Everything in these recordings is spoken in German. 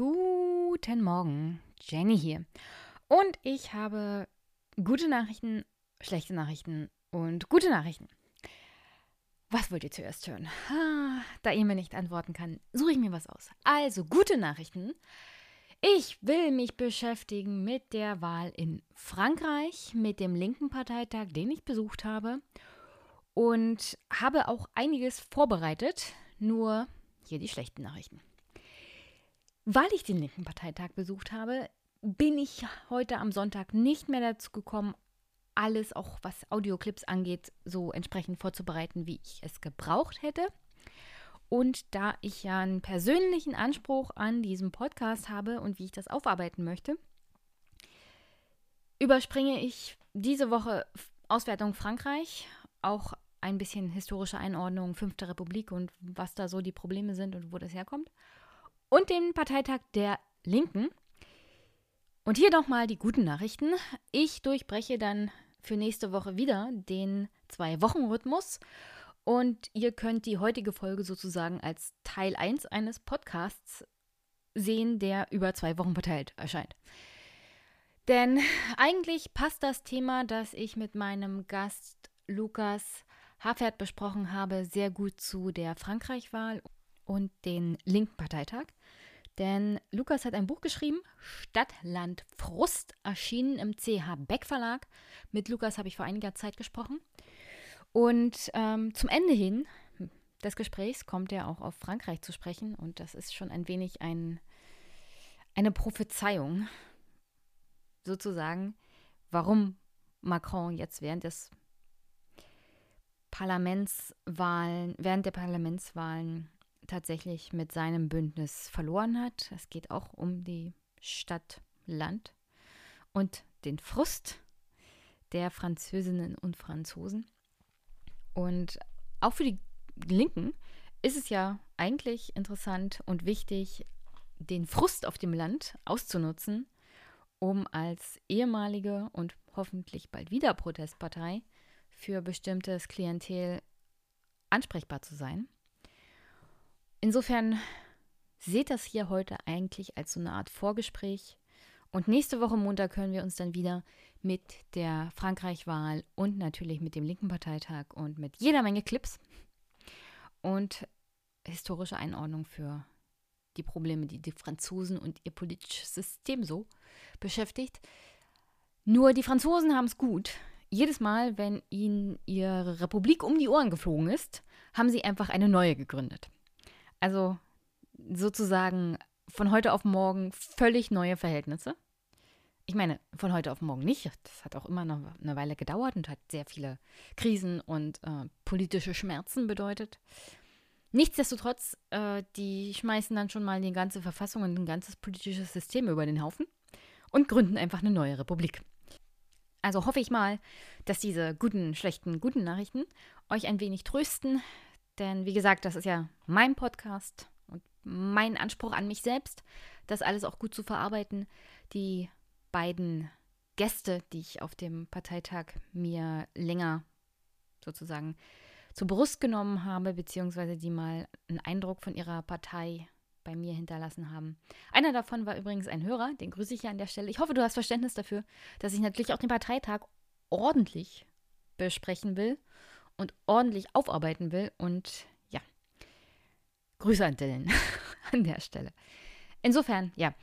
Guten Morgen, Jenny hier. Und ich habe gute Nachrichten, schlechte Nachrichten und gute Nachrichten. Was wollt ihr zuerst hören? da ihr mir nicht antworten kann, suche ich mir was aus. Also, gute Nachrichten. Ich will mich beschäftigen mit der Wahl in Frankreich, mit dem linken Parteitag, den ich besucht habe. Und habe auch einiges vorbereitet. Nur hier die schlechten Nachrichten. Weil ich den linken Parteitag besucht habe, bin ich heute am Sonntag nicht mehr dazu gekommen, alles, auch was Audioclips angeht, so entsprechend vorzubereiten, wie ich es gebraucht hätte. Und da ich ja einen persönlichen Anspruch an diesem Podcast habe und wie ich das aufarbeiten möchte, überspringe ich diese Woche Auswertung Frankreich, auch ein bisschen historische Einordnung, Fünfte Republik und was da so die Probleme sind und wo das herkommt. Und den Parteitag der Linken. Und hier nochmal die guten Nachrichten. Ich durchbreche dann für nächste Woche wieder den Zwei-Wochen-Rhythmus und ihr könnt die heutige Folge sozusagen als Teil 1 eines Podcasts sehen, der über zwei Wochen verteilt erscheint. Denn eigentlich passt das Thema, das ich mit meinem Gast Lukas Hafert besprochen habe, sehr gut zu der Frankreich-Wahl und den linken Parteitag. Denn Lukas hat ein Buch geschrieben, Stadt, Land, Frust, erschienen im CH Beck Verlag. Mit Lukas habe ich vor einiger Zeit gesprochen. Und ähm, zum Ende hin des Gesprächs kommt er auch auf Frankreich zu sprechen. Und das ist schon ein wenig ein, eine Prophezeiung, sozusagen, warum Macron jetzt während des Parlamentswahlen, während der Parlamentswahlen tatsächlich mit seinem Bündnis verloren hat. Es geht auch um die Stadt Land und den Frust der Französinnen und Franzosen. Und auch für die Linken ist es ja eigentlich interessant und wichtig, den Frust auf dem Land auszunutzen, um als ehemalige und hoffentlich bald wieder Protestpartei für bestimmtes Klientel ansprechbar zu sein. Insofern seht das hier heute eigentlich als so eine Art Vorgespräch. Und nächste Woche Montag können wir uns dann wieder mit der Frankreich-Wahl und natürlich mit dem linken Parteitag und mit jeder Menge Clips und historische Einordnung für die Probleme, die die Franzosen und ihr politisches System so beschäftigt. Nur die Franzosen haben es gut. Jedes Mal, wenn ihnen ihre Republik um die Ohren geflogen ist, haben sie einfach eine neue gegründet. Also sozusagen von heute auf morgen völlig neue Verhältnisse. Ich meine, von heute auf morgen nicht. Das hat auch immer noch eine Weile gedauert und hat sehr viele Krisen und äh, politische Schmerzen bedeutet. Nichtsdestotrotz, äh, die schmeißen dann schon mal die ganze Verfassung und ein ganzes politisches System über den Haufen und gründen einfach eine neue Republik. Also hoffe ich mal, dass diese guten, schlechten, guten Nachrichten euch ein wenig trösten, denn wie gesagt, das ist ja mein Podcast und mein Anspruch an mich selbst, das alles auch gut zu verarbeiten. Die beiden Gäste, die ich auf dem Parteitag mir länger sozusagen zur Brust genommen habe, beziehungsweise die mal einen Eindruck von ihrer Partei bei mir hinterlassen haben. Einer davon war übrigens ein Hörer, den grüße ich ja an der Stelle. Ich hoffe, du hast Verständnis dafür, dass ich natürlich auch den Parteitag ordentlich besprechen will und ordentlich aufarbeiten will. Und ja, Grüße an Dylan an der Stelle. Insofern, ja,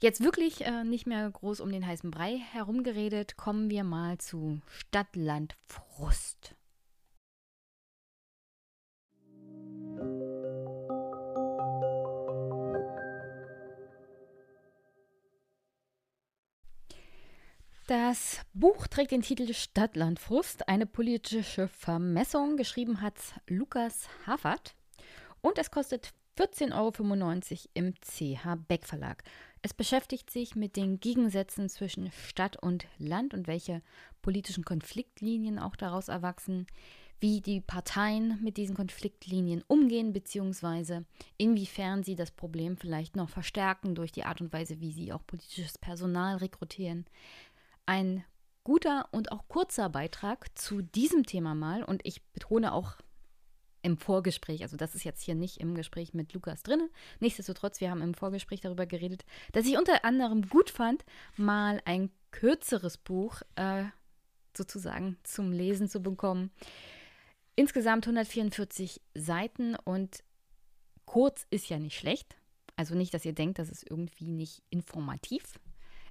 jetzt wirklich äh, nicht mehr groß um den heißen Brei herumgeredet, kommen wir mal zu Stadtland Frust. Das Buch trägt den Titel Stadtlandfrust, eine politische Vermessung. Geschrieben hat Lukas Hafert und es kostet 14,95 Euro im CH Beck Verlag. Es beschäftigt sich mit den Gegensätzen zwischen Stadt und Land und welche politischen Konfliktlinien auch daraus erwachsen, wie die Parteien mit diesen Konfliktlinien umgehen, beziehungsweise inwiefern sie das Problem vielleicht noch verstärken durch die Art und Weise, wie sie auch politisches Personal rekrutieren, ein guter und auch kurzer Beitrag zu diesem Thema mal und ich betone auch im Vorgespräch, also das ist jetzt hier nicht im Gespräch mit Lukas drin. Nichtsdestotrotz, wir haben im Vorgespräch darüber geredet, dass ich unter anderem gut fand, mal ein kürzeres Buch äh, sozusagen zum Lesen zu bekommen. Insgesamt 144 Seiten und kurz ist ja nicht schlecht. Also nicht, dass ihr denkt, das ist irgendwie nicht informativ.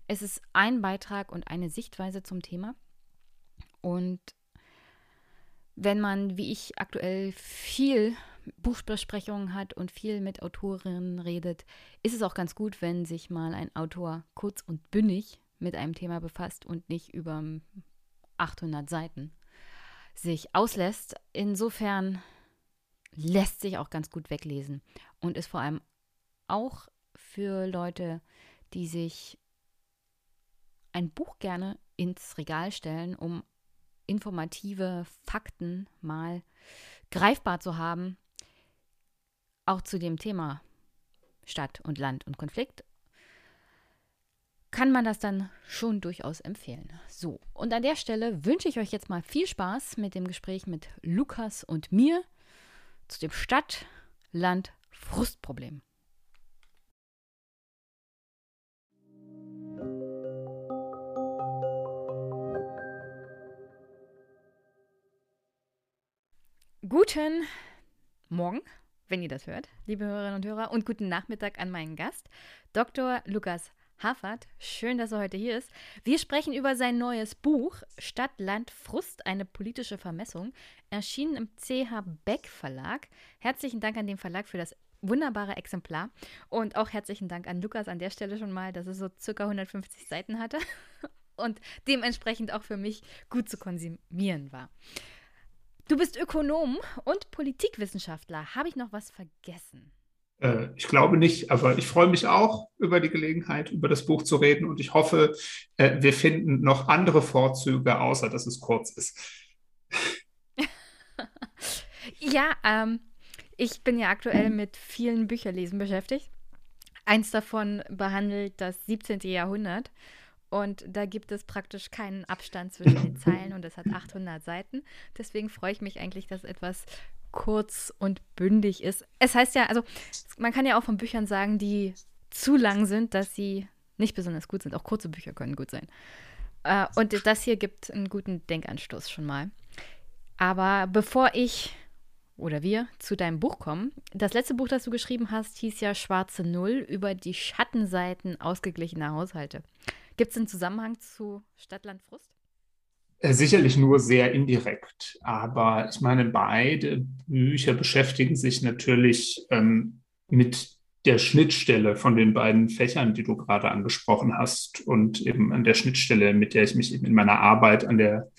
Es ist ein Beitrag und eine Sichtweise zum Thema. Und wenn man, wie ich aktuell viel Buchbesprechungen hat und viel mit Autorinnen redet, ist es auch ganz gut, wenn sich mal ein Autor kurz und bündig mit einem Thema befasst und nicht über 800 Seiten sich auslässt. Insofern lässt sich auch ganz gut weglesen und ist vor allem auch für Leute, die sich ein Buch gerne ins Regal stellen, um informative Fakten mal greifbar zu haben, auch zu dem Thema Stadt und Land und Konflikt, kann man das dann schon durchaus empfehlen. So, und an der Stelle wünsche ich euch jetzt mal viel Spaß mit dem Gespräch mit Lukas und mir zu dem Stadt-Land-Frustproblem. Guten Morgen, wenn ihr das hört, liebe Hörerinnen und Hörer, und guten Nachmittag an meinen Gast, Dr. Lukas Hafert. Schön, dass er heute hier ist. Wir sprechen über sein neues Buch Stadt, Land, Frust, eine politische Vermessung, erschienen im CH Beck Verlag. Herzlichen Dank an den Verlag für das wunderbare Exemplar und auch herzlichen Dank an Lukas an der Stelle schon mal, dass es so circa 150 Seiten hatte und dementsprechend auch für mich gut zu konsumieren war. Du bist Ökonom und Politikwissenschaftler. Habe ich noch was vergessen? Äh, ich glaube nicht, aber ich freue mich auch über die Gelegenheit, über das Buch zu reden und ich hoffe, äh, wir finden noch andere Vorzüge, außer dass es kurz ist. ja, ähm, ich bin ja aktuell mit vielen Bücherlesen beschäftigt. Eins davon behandelt das 17. Jahrhundert und da gibt es praktisch keinen Abstand zwischen den Zeilen und es hat 800 Seiten. Deswegen freue ich mich eigentlich, dass etwas kurz und bündig ist. Es heißt ja, also man kann ja auch von Büchern sagen, die zu lang sind, dass sie nicht besonders gut sind. Auch kurze Bücher können gut sein. Äh, und das hier gibt einen guten Denkanstoß schon mal. Aber bevor ich oder wir zu deinem Buch kommen, das letzte Buch, das du geschrieben hast, hieß ja Schwarze Null über die Schattenseiten ausgeglichener Haushalte. Gibt es einen Zusammenhang zu Stadtland Frust? Äh, sicherlich nur sehr indirekt, aber ich meine, beide Bücher beschäftigen sich natürlich ähm, mit der Schnittstelle von den beiden Fächern, die du gerade angesprochen hast und eben an der Schnittstelle, mit der ich mich eben in meiner Arbeit an der,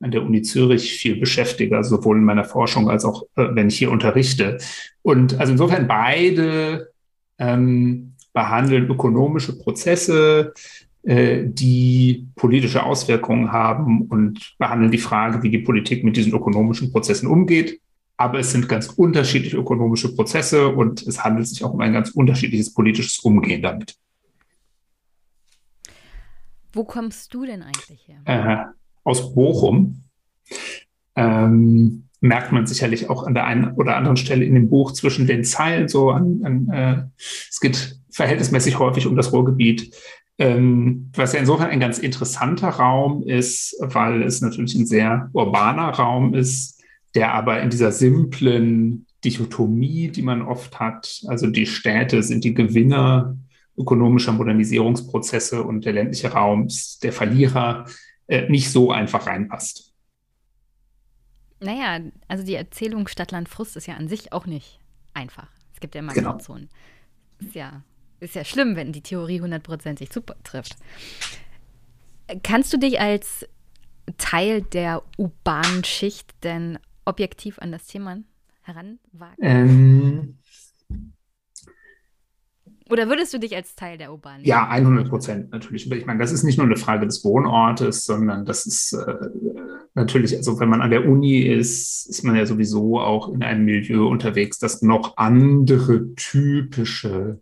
an der Uni Zürich viel beschäftige, sowohl in meiner Forschung als auch, äh, wenn ich hier unterrichte. Und also insofern beide ähm, behandeln ökonomische Prozesse, die politische Auswirkungen haben und behandeln die Frage, wie die Politik mit diesen ökonomischen Prozessen umgeht. Aber es sind ganz unterschiedliche ökonomische Prozesse und es handelt sich auch um ein ganz unterschiedliches politisches Umgehen damit. Wo kommst du denn eigentlich her? Äh, aus Bochum. Ähm, merkt man sicherlich auch an der einen oder anderen Stelle in dem Buch zwischen den Zeilen so an, an äh, es geht verhältnismäßig häufig um das Ruhrgebiet was ja insofern ein ganz interessanter Raum ist, weil es natürlich ein sehr urbaner Raum ist, der aber in dieser simplen Dichotomie, die man oft hat, also die Städte sind die Gewinner ökonomischer Modernisierungsprozesse und der ländliche Raum ist der Verlierer, äh, nicht so einfach reinpasst. Naja, also die Erzählung Stadtland Frust ist ja an sich auch nicht einfach. Es gibt ja immer genau. Grauzonen. Ist ja ist ja schlimm, wenn die Theorie hundertprozentig zutrifft. Kannst du dich als Teil der urbanen Schicht denn objektiv an das Thema heranwagen? Ähm, Oder würdest du dich als Teil der urbanen? Ja, 100 Prozent natürlich. Ich meine, das ist nicht nur eine Frage des Wohnortes, sondern das ist äh, natürlich, also wenn man an der Uni ist, ist man ja sowieso auch in einem Milieu unterwegs, das noch andere typische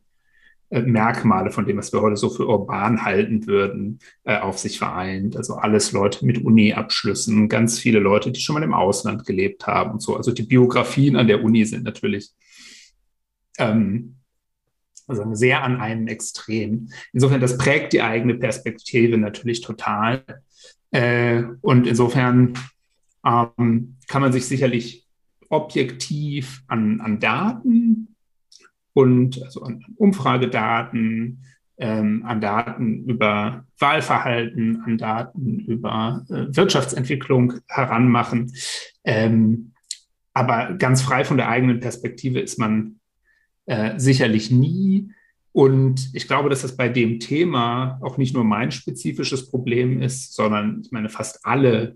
Merkmale von dem, was wir heute so für urban halten würden, äh, auf sich vereint. Also alles Leute mit Uni-Abschlüssen, ganz viele Leute, die schon mal im Ausland gelebt haben und so. Also die Biografien an der Uni sind natürlich ähm, also sehr an einem Extrem. Insofern, das prägt die eigene Perspektive natürlich total. Äh, und insofern ähm, kann man sich sicherlich objektiv an, an Daten und also an Umfragedaten, ähm, an Daten über Wahlverhalten, an Daten über äh, Wirtschaftsentwicklung heranmachen. Ähm, aber ganz frei von der eigenen Perspektive ist man äh, sicherlich nie. Und ich glaube, dass das bei dem Thema auch nicht nur mein spezifisches Problem ist, sondern ich meine, fast alle,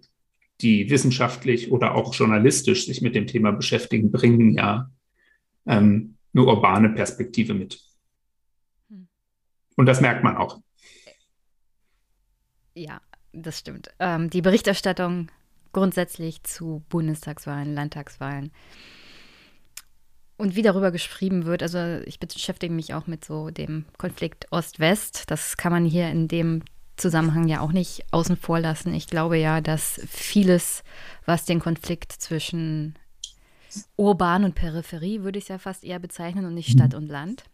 die wissenschaftlich oder auch journalistisch sich mit dem Thema beschäftigen, bringen ja ähm, eine urbane Perspektive mit. Und das merkt man auch. Ja, das stimmt. Ähm, die Berichterstattung grundsätzlich zu Bundestagswahlen, Landtagswahlen und wie darüber geschrieben wird. Also ich beschäftige mich auch mit so dem Konflikt Ost-West. Das kann man hier in dem Zusammenhang ja auch nicht außen vor lassen. Ich glaube ja, dass vieles, was den Konflikt zwischen Urban und Peripherie, würde ich es ja fast eher bezeichnen und nicht mhm. Stadt und Land.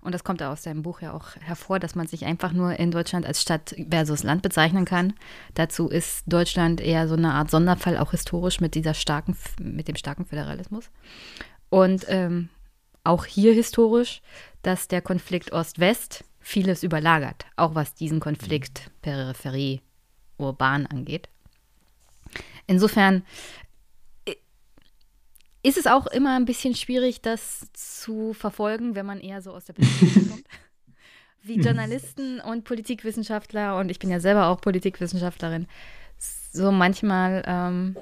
Und das kommt aus deinem Buch ja auch hervor, dass man sich einfach nur in Deutschland als Stadt versus Land bezeichnen kann. Dazu ist Deutschland eher so eine Art Sonderfall, auch historisch mit dieser starken, mit dem starken Föderalismus. Und ähm, auch hier historisch, dass der Konflikt Ost-West vieles überlagert, auch was diesen Konflikt Peripherie urban angeht. Insofern ist es auch immer ein bisschen schwierig, das zu verfolgen, wenn man eher so aus der Politik kommt. Wie Journalisten und Politikwissenschaftler, und ich bin ja selber auch Politikwissenschaftlerin, so manchmal ähm,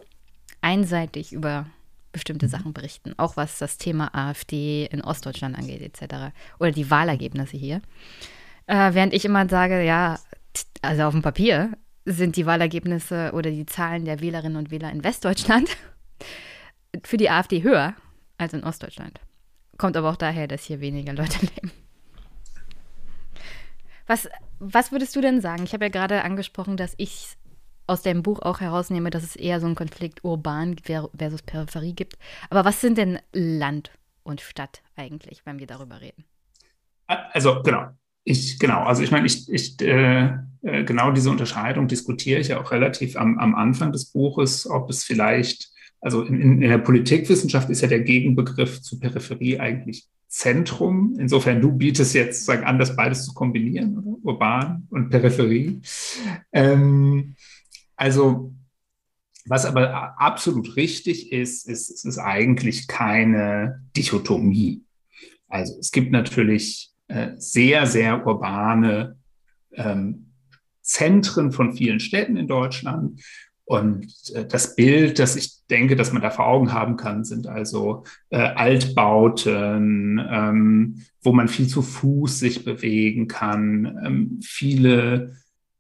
einseitig über bestimmte Sachen berichten, auch was das Thema AfD in Ostdeutschland angeht, etc. Oder die Wahlergebnisse hier. Äh, während ich immer sage, ja, also auf dem Papier sind die Wahlergebnisse oder die Zahlen der Wählerinnen und Wähler in Westdeutschland für die AfD höher als in Ostdeutschland. Kommt aber auch daher, dass hier weniger Leute leben. Was, was würdest du denn sagen? Ich habe ja gerade angesprochen, dass ich aus deinem Buch auch herausnehme, dass es eher so einen Konflikt urban versus Peripherie gibt. Aber was sind denn Land und Stadt eigentlich, wenn wir darüber reden? Also genau. Ich, genau, also ich meine, ich, ich äh, äh genau diese Unterscheidung diskutiere ich ja auch relativ am, am Anfang des Buches, ob es vielleicht also in, in, der Politikwissenschaft ist ja der Gegenbegriff zu Peripherie eigentlich Zentrum. Insofern, du bietest jetzt sagen, an, das beides zu kombinieren, oder? urban und Peripherie. Ähm, also, was aber absolut richtig ist, ist, es ist eigentlich keine Dichotomie. Also es gibt natürlich äh, sehr, sehr urbane ähm, Zentren von vielen Städten in Deutschland und äh, das Bild, das ich denke, dass man da vor Augen haben kann, sind also äh, Altbauten, ähm, wo man viel zu Fuß sich bewegen kann, ähm, viele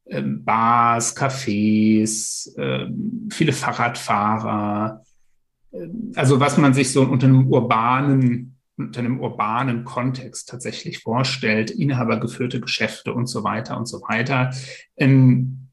ähm, Bars, Cafés, ähm, viele Fahrradfahrer. Ähm, also was man sich so unter einem urbanen unter einem urbanen Kontext tatsächlich vorstellt, inhabergeführte Geschäfte und so weiter und so weiter. Ähm,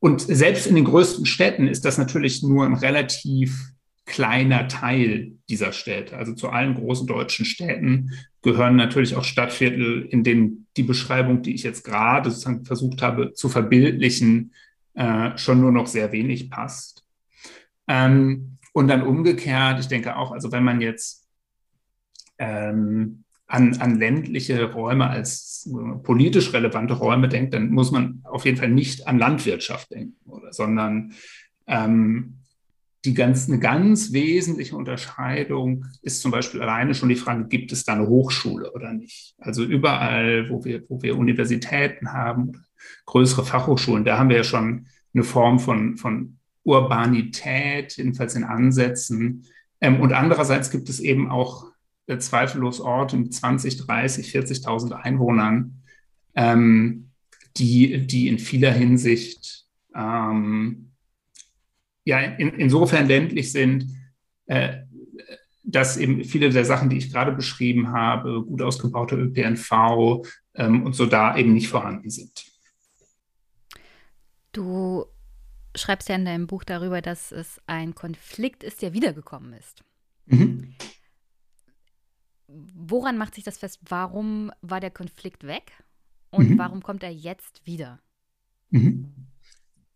und selbst in den größten Städten ist das natürlich nur ein relativ kleiner Teil dieser Städte. Also zu allen großen deutschen Städten gehören natürlich auch Stadtviertel, in denen die Beschreibung, die ich jetzt gerade sozusagen versucht habe zu verbildlichen, äh, schon nur noch sehr wenig passt. Ähm, und dann umgekehrt, ich denke auch, also wenn man jetzt ähm, an, an ländliche Räume als politisch relevante Räume denkt, dann muss man auf jeden Fall nicht an Landwirtschaft denken, oder, sondern ähm, die ganz, eine ganz wesentliche Unterscheidung ist zum Beispiel alleine schon die Frage, gibt es da eine Hochschule oder nicht? Also überall, wo wir, wo wir Universitäten haben, größere Fachhochschulen, da haben wir ja schon eine Form von, von Urbanität, jedenfalls in Ansätzen. Ähm, und andererseits gibt es eben auch äh, zweifellos Orte mit 20, 30, 40.000 Einwohnern, ähm, die, die in vieler Hinsicht ähm, ja in, insofern ländlich sind, äh, dass eben viele der Sachen, die ich gerade beschrieben habe, gut ausgebauter ÖPNV ähm, und so da eben nicht vorhanden sind. Du schreibst ja in deinem Buch darüber, dass es ein Konflikt ist, der wiedergekommen ist. Mhm. Woran macht sich das fest? Warum war der Konflikt weg und mhm. warum kommt er jetzt wieder? Mhm.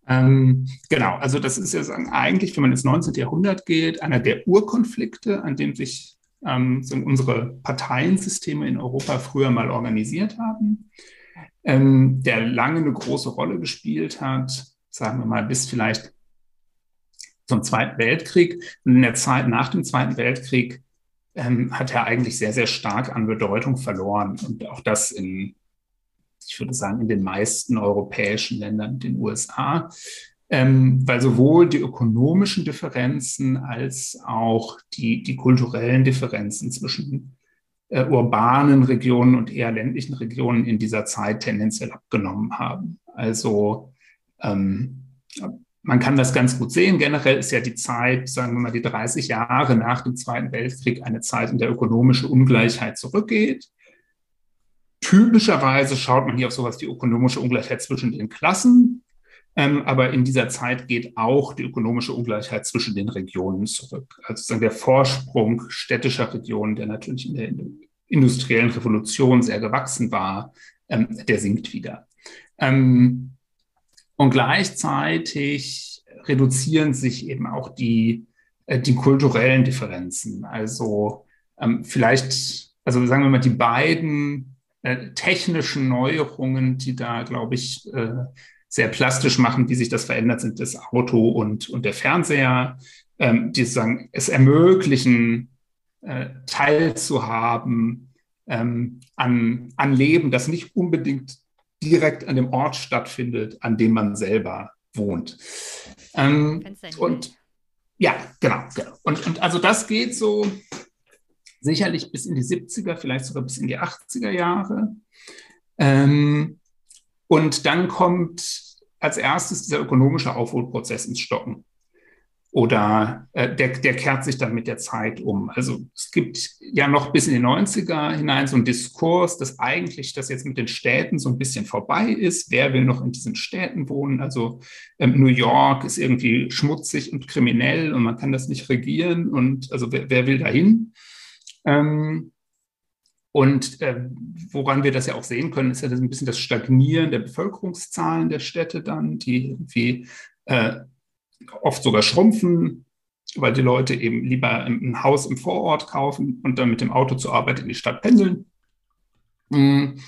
Ähm, genau, also das ist ja eigentlich, wenn man ins 19. Jahrhundert geht, einer der Urkonflikte, an dem sich ähm, unsere Parteiensysteme in Europa früher mal organisiert haben, ähm, der lange eine große Rolle gespielt hat, sagen wir mal bis vielleicht zum Zweiten Weltkrieg. Und in der Zeit nach dem Zweiten Weltkrieg ähm, hat er eigentlich sehr, sehr stark an Bedeutung verloren. Und auch das in ich würde sagen, in den meisten europäischen Ländern, den USA, ähm, weil sowohl die ökonomischen Differenzen als auch die, die kulturellen Differenzen zwischen äh, urbanen Regionen und eher ländlichen Regionen in dieser Zeit tendenziell abgenommen haben. Also ähm, man kann das ganz gut sehen. Generell ist ja die Zeit, sagen wir mal, die 30 Jahre nach dem Zweiten Weltkrieg eine Zeit, in der ökonomische Ungleichheit zurückgeht. Typischerweise schaut man hier auf sowas wie ökonomische Ungleichheit zwischen den Klassen. Ähm, aber in dieser Zeit geht auch die ökonomische Ungleichheit zwischen den Regionen zurück. Also der Vorsprung städtischer Regionen, der natürlich in der industriellen Revolution sehr gewachsen war, ähm, der sinkt wieder. Ähm, und gleichzeitig reduzieren sich eben auch die, äh, die kulturellen Differenzen. Also ähm, vielleicht, also sagen wir mal, die beiden äh, technischen Neuerungen, die da, glaube ich, äh, sehr plastisch machen, wie sich das verändert, sind das Auto und, und der Fernseher, ähm, die sagen, es ermöglichen, äh, teilzuhaben ähm, an, an Leben, das nicht unbedingt direkt an dem Ort stattfindet, an dem man selber wohnt. Ähm, und ja, genau, genau. Und, und also das geht so, sicherlich bis in die 70er, vielleicht sogar bis in die 80er Jahre. Ähm, und dann kommt als erstes dieser ökonomische Aufholprozess ins Stocken oder äh, der, der kehrt sich dann mit der Zeit um. Also es gibt ja noch bis in die 90er hinein so einen Diskurs, dass eigentlich das jetzt mit den Städten so ein bisschen vorbei ist. Wer will noch in diesen Städten wohnen? Also ähm, New York ist irgendwie schmutzig und kriminell und man kann das nicht regieren und also wer, wer will dahin? Ähm, und äh, woran wir das ja auch sehen können, ist ja das ein bisschen das Stagnieren der Bevölkerungszahlen der Städte dann, die irgendwie äh, oft sogar schrumpfen, weil die Leute eben lieber ein Haus im Vorort kaufen und dann mit dem Auto zur Arbeit in die Stadt pendeln. Mm.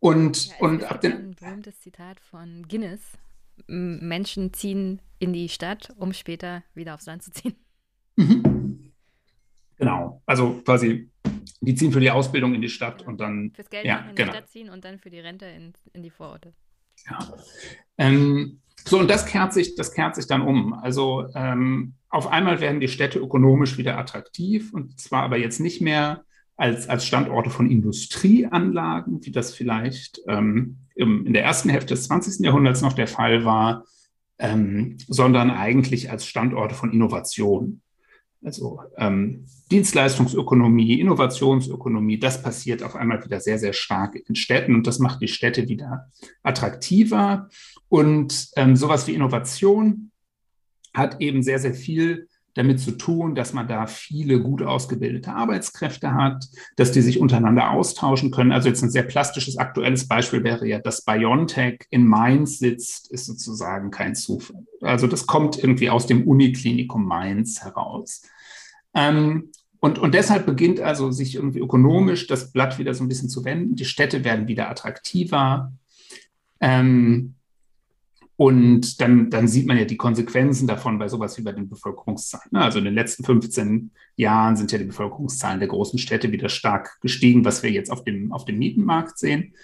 Und, ja, und ab den. Ein berühmtes Zitat von Guinness. Menschen ziehen in die Stadt, um später wieder aufs Land zu ziehen. Mhm. Genau. Also quasi, die ziehen für die Ausbildung in die Stadt und dann. Fürs Geld ja, in die genau. Stadt ziehen und dann für die Rente in, in die Vororte. Ja. Ähm, so, und das kehrt sich, das kehrt sich dann um. Also ähm, auf einmal werden die Städte ökonomisch wieder attraktiv und zwar aber jetzt nicht mehr als, als Standorte von Industrieanlagen, wie das vielleicht ähm, im, in der ersten Hälfte des 20. Jahrhunderts noch der Fall war, ähm, sondern eigentlich als Standorte von Innovation. Also ähm, Dienstleistungsökonomie, Innovationsökonomie, das passiert auf einmal wieder sehr, sehr stark in Städten und das macht die Städte wieder attraktiver. Und ähm, sowas wie Innovation hat eben sehr, sehr viel damit zu tun, dass man da viele gut ausgebildete Arbeitskräfte hat, dass die sich untereinander austauschen können. Also jetzt ein sehr plastisches aktuelles Beispiel wäre ja, dass BioNTech in Mainz sitzt, ist sozusagen kein Zufall. Also das kommt irgendwie aus dem Uniklinikum Mainz heraus. Ähm, und, und deshalb beginnt also sich irgendwie ökonomisch das Blatt wieder so ein bisschen zu wenden. Die Städte werden wieder attraktiver. Ähm, und dann, dann sieht man ja die Konsequenzen davon bei sowas wie bei den Bevölkerungszahlen. Ne? Also in den letzten 15 Jahren sind ja die Bevölkerungszahlen der großen Städte wieder stark gestiegen, was wir jetzt auf dem, auf dem Mietenmarkt sehen.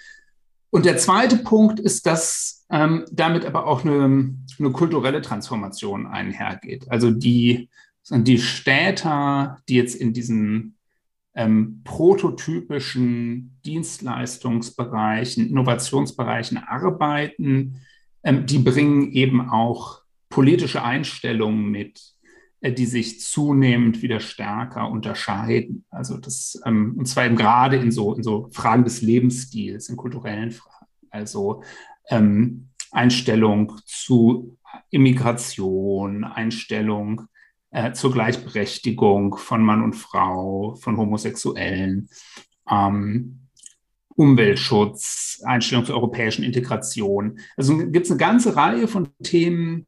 Und der zweite Punkt ist, dass ähm, damit aber auch eine, eine kulturelle Transformation einhergeht. Also die, die Städter, die jetzt in diesen ähm, prototypischen Dienstleistungsbereichen, Innovationsbereichen arbeiten, ähm, die bringen eben auch politische Einstellungen mit, äh, die sich zunehmend wieder stärker unterscheiden. Also das, ähm, und zwar eben gerade in so, in so Fragen des Lebensstils, in kulturellen Fragen. Also ähm, Einstellung zu Immigration, Einstellung äh, zur Gleichberechtigung von Mann und Frau, von Homosexuellen, ähm, Umweltschutz, Einstellung zur europäischen Integration. Also gibt es eine ganze Reihe von Themen,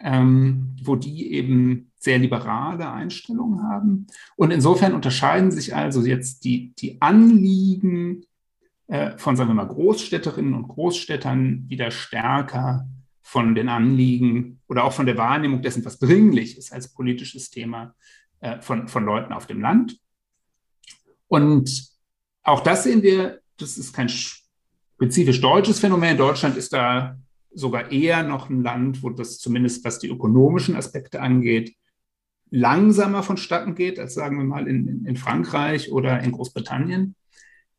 ähm, wo die eben sehr liberale Einstellungen haben. Und insofern unterscheiden sich also jetzt die, die Anliegen äh, von, sagen wir mal, Großstädterinnen und Großstädtern wieder stärker von den Anliegen oder auch von der Wahrnehmung dessen, was dringlich ist als politisches Thema äh, von, von Leuten auf dem Land. Und auch das sehen wir, das ist kein spezifisch deutsches Phänomen. Deutschland ist da sogar eher noch ein Land, wo das zumindest was die ökonomischen Aspekte angeht, langsamer vonstatten geht, als sagen wir mal in, in Frankreich oder in Großbritannien.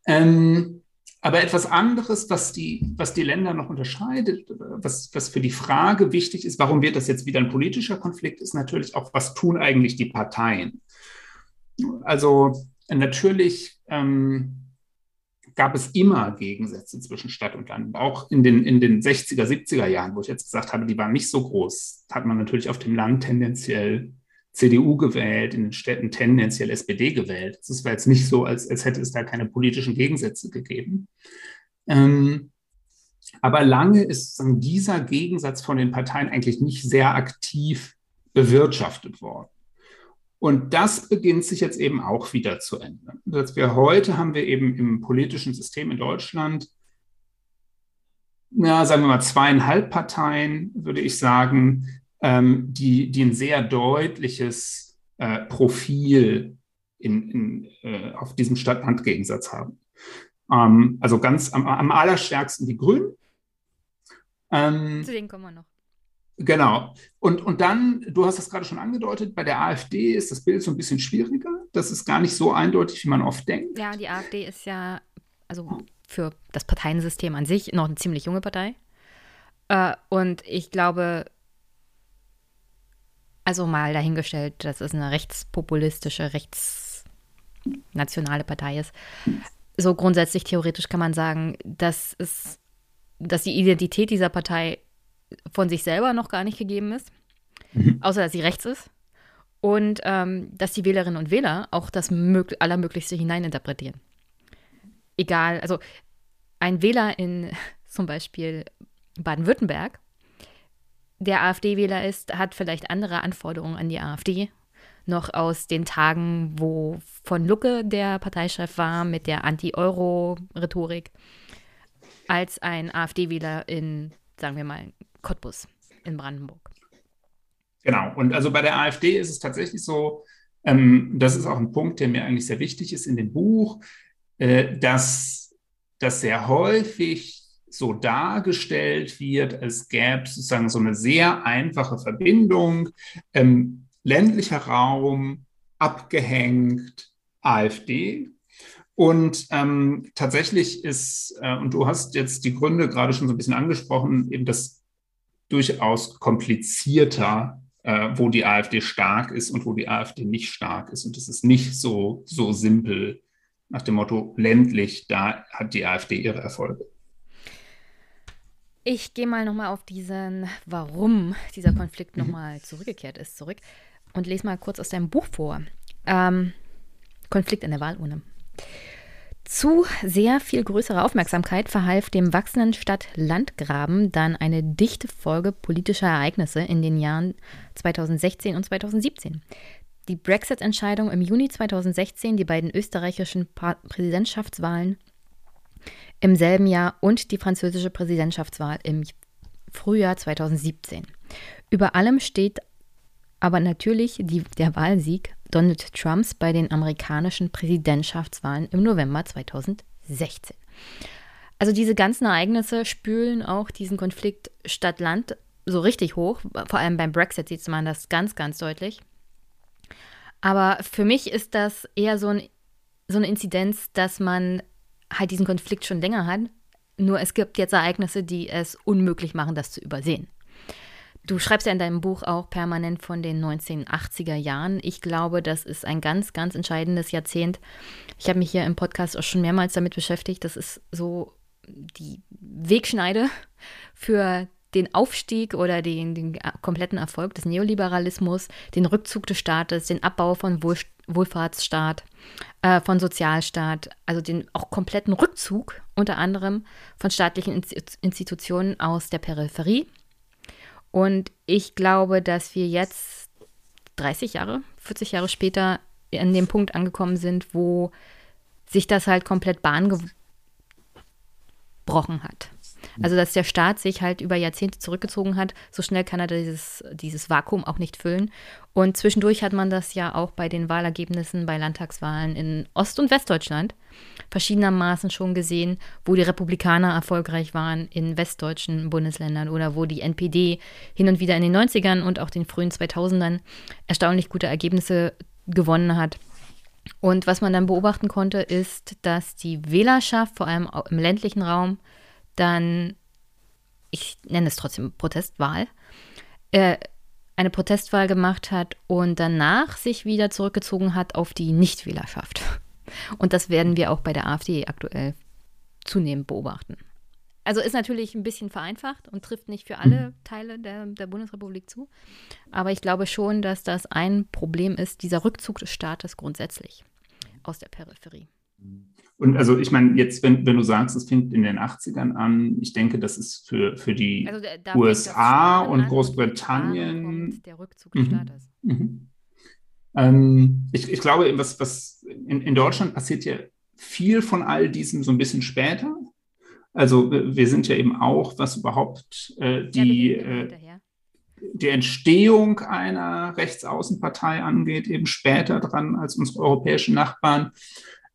Ähm, aber etwas anderes, was die, was die Länder noch unterscheidet, was, was für die Frage wichtig ist, warum wird das jetzt wieder ein politischer Konflikt, ist natürlich auch, was tun eigentlich die Parteien? Also natürlich ähm, gab es immer Gegensätze zwischen Stadt und Land. Auch in den, in den 60er, 70er Jahren, wo ich jetzt gesagt habe, die waren nicht so groß, hat man natürlich auf dem Land tendenziell CDU gewählt, in den Städten tendenziell SPD gewählt. Es war jetzt nicht so, als, als hätte es da keine politischen Gegensätze gegeben. Ähm, aber lange ist dieser Gegensatz von den Parteien eigentlich nicht sehr aktiv bewirtschaftet worden. Und das beginnt sich jetzt eben auch wieder zu ändern. Dass wir heute haben wir eben im politischen System in Deutschland, ja, sagen wir mal zweieinhalb Parteien, würde ich sagen, ähm, die, die ein sehr deutliches äh, Profil in, in, äh, auf diesem Stadt-Land-Gegensatz haben. Ähm, also ganz am, am allerstärksten die Grünen. Ähm, Zu denen kommen wir noch. Genau. Und, und dann, du hast das gerade schon angedeutet, bei der AfD ist das Bild so ein bisschen schwieriger. Das ist gar nicht so eindeutig, wie man oft denkt. Ja, die AfD ist ja, also für das Parteiensystem an sich, noch eine ziemlich junge Partei. Äh, und ich glaube, also mal dahingestellt, dass es eine rechtspopulistische, rechtsnationale Partei ist. So grundsätzlich theoretisch kann man sagen, dass es, dass die Identität dieser Partei von sich selber noch gar nicht gegeben ist, mhm. außer dass sie rechts ist. Und ähm, dass die Wählerinnen und Wähler auch das Mög Allermöglichste hineininterpretieren. Egal, also ein Wähler in zum Beispiel Baden-Württemberg, der AfD-Wähler ist, hat vielleicht andere Anforderungen an die AfD, noch aus den Tagen, wo von Lucke der Parteichef war mit der Anti-Euro-Rhetorik, als ein AfD-Wähler in, sagen wir mal, Cottbus in Brandenburg. Genau, und also bei der AfD ist es tatsächlich so, ähm, das ist auch ein Punkt, der mir eigentlich sehr wichtig ist in dem Buch, äh, dass das sehr häufig so dargestellt wird, als gäbe es sozusagen so eine sehr einfache Verbindung, ähm, ländlicher Raum, abgehängt, AfD. Und ähm, tatsächlich ist, äh, und du hast jetzt die Gründe gerade schon so ein bisschen angesprochen, eben das durchaus komplizierter, äh, wo die AfD stark ist und wo die AfD nicht stark ist. Und es ist nicht so, so simpel nach dem Motto ländlich, da hat die AfD ihre Erfolge. Ich gehe mal nochmal auf diesen, warum dieser Konflikt mhm. nochmal zurückgekehrt ist, zurück und lese mal kurz aus deinem Buch vor. Ähm, Konflikt in der Wahlurne. Zu sehr viel größere Aufmerksamkeit verhalf dem wachsenden Stadt-Land-Graben dann eine dichte Folge politischer Ereignisse in den Jahren 2016 und 2017. Die Brexit-Entscheidung im Juni 2016, die beiden österreichischen Präsidentschaftswahlen im selben Jahr und die französische Präsidentschaftswahl im Frühjahr 2017. Über allem steht aber natürlich die, der Wahlsieg Donald Trumps bei den amerikanischen Präsidentschaftswahlen im November 2016. Also diese ganzen Ereignisse spülen auch diesen Konflikt Stadt-Land so richtig hoch. Vor allem beim Brexit sieht man das ganz, ganz deutlich. Aber für mich ist das eher so, ein, so eine Inzidenz, dass man halt diesen Konflikt schon länger hat. Nur es gibt jetzt Ereignisse, die es unmöglich machen, das zu übersehen. Du schreibst ja in deinem Buch auch permanent von den 1980er Jahren. Ich glaube, das ist ein ganz, ganz entscheidendes Jahrzehnt. Ich habe mich hier im Podcast auch schon mehrmals damit beschäftigt. Das ist so die Wegschneide für den Aufstieg oder den, den kompletten Erfolg des Neoliberalismus, den Rückzug des Staates, den Abbau von Wohl, Wohlfahrtsstaat, äh, von Sozialstaat, also den auch kompletten Rückzug unter anderem von staatlichen Institutionen aus der Peripherie. Und ich glaube, dass wir jetzt 30 Jahre, 40 Jahre später an dem Punkt angekommen sind, wo sich das halt komplett Bahn gebrochen hat. Also, dass der Staat sich halt über Jahrzehnte zurückgezogen hat, so schnell kann er dieses, dieses Vakuum auch nicht füllen. Und zwischendurch hat man das ja auch bei den Wahlergebnissen bei Landtagswahlen in Ost- und Westdeutschland verschiedenermaßen schon gesehen, wo die Republikaner erfolgreich waren in westdeutschen Bundesländern oder wo die NPD hin und wieder in den 90ern und auch den frühen 2000ern erstaunlich gute Ergebnisse gewonnen hat. Und was man dann beobachten konnte, ist, dass die Wählerschaft, vor allem im ländlichen Raum, dann, ich nenne es trotzdem Protestwahl, äh, eine Protestwahl gemacht hat und danach sich wieder zurückgezogen hat auf die Nichtwählerschaft. Und das werden wir auch bei der AfD aktuell zunehmend beobachten. Also ist natürlich ein bisschen vereinfacht und trifft nicht für alle mhm. Teile der, der Bundesrepublik zu. Aber ich glaube schon, dass das ein Problem ist, dieser Rückzug des Staates grundsätzlich aus der Peripherie. Und also ich meine, jetzt, wenn, wenn du sagst, es fängt in den 80ern an, ich denke, das ist für, für die also USA und Großbritannien. der Rückzug des mhm. Staates. Mhm. Ähm, ich, ich glaube, was, was in, in Deutschland passiert ja viel von all diesem so ein bisschen später. Also wir sind ja eben auch, was überhaupt äh, die, ja, äh, die Entstehung einer Rechtsaußenpartei angeht, eben später dran als unsere europäischen Nachbarn.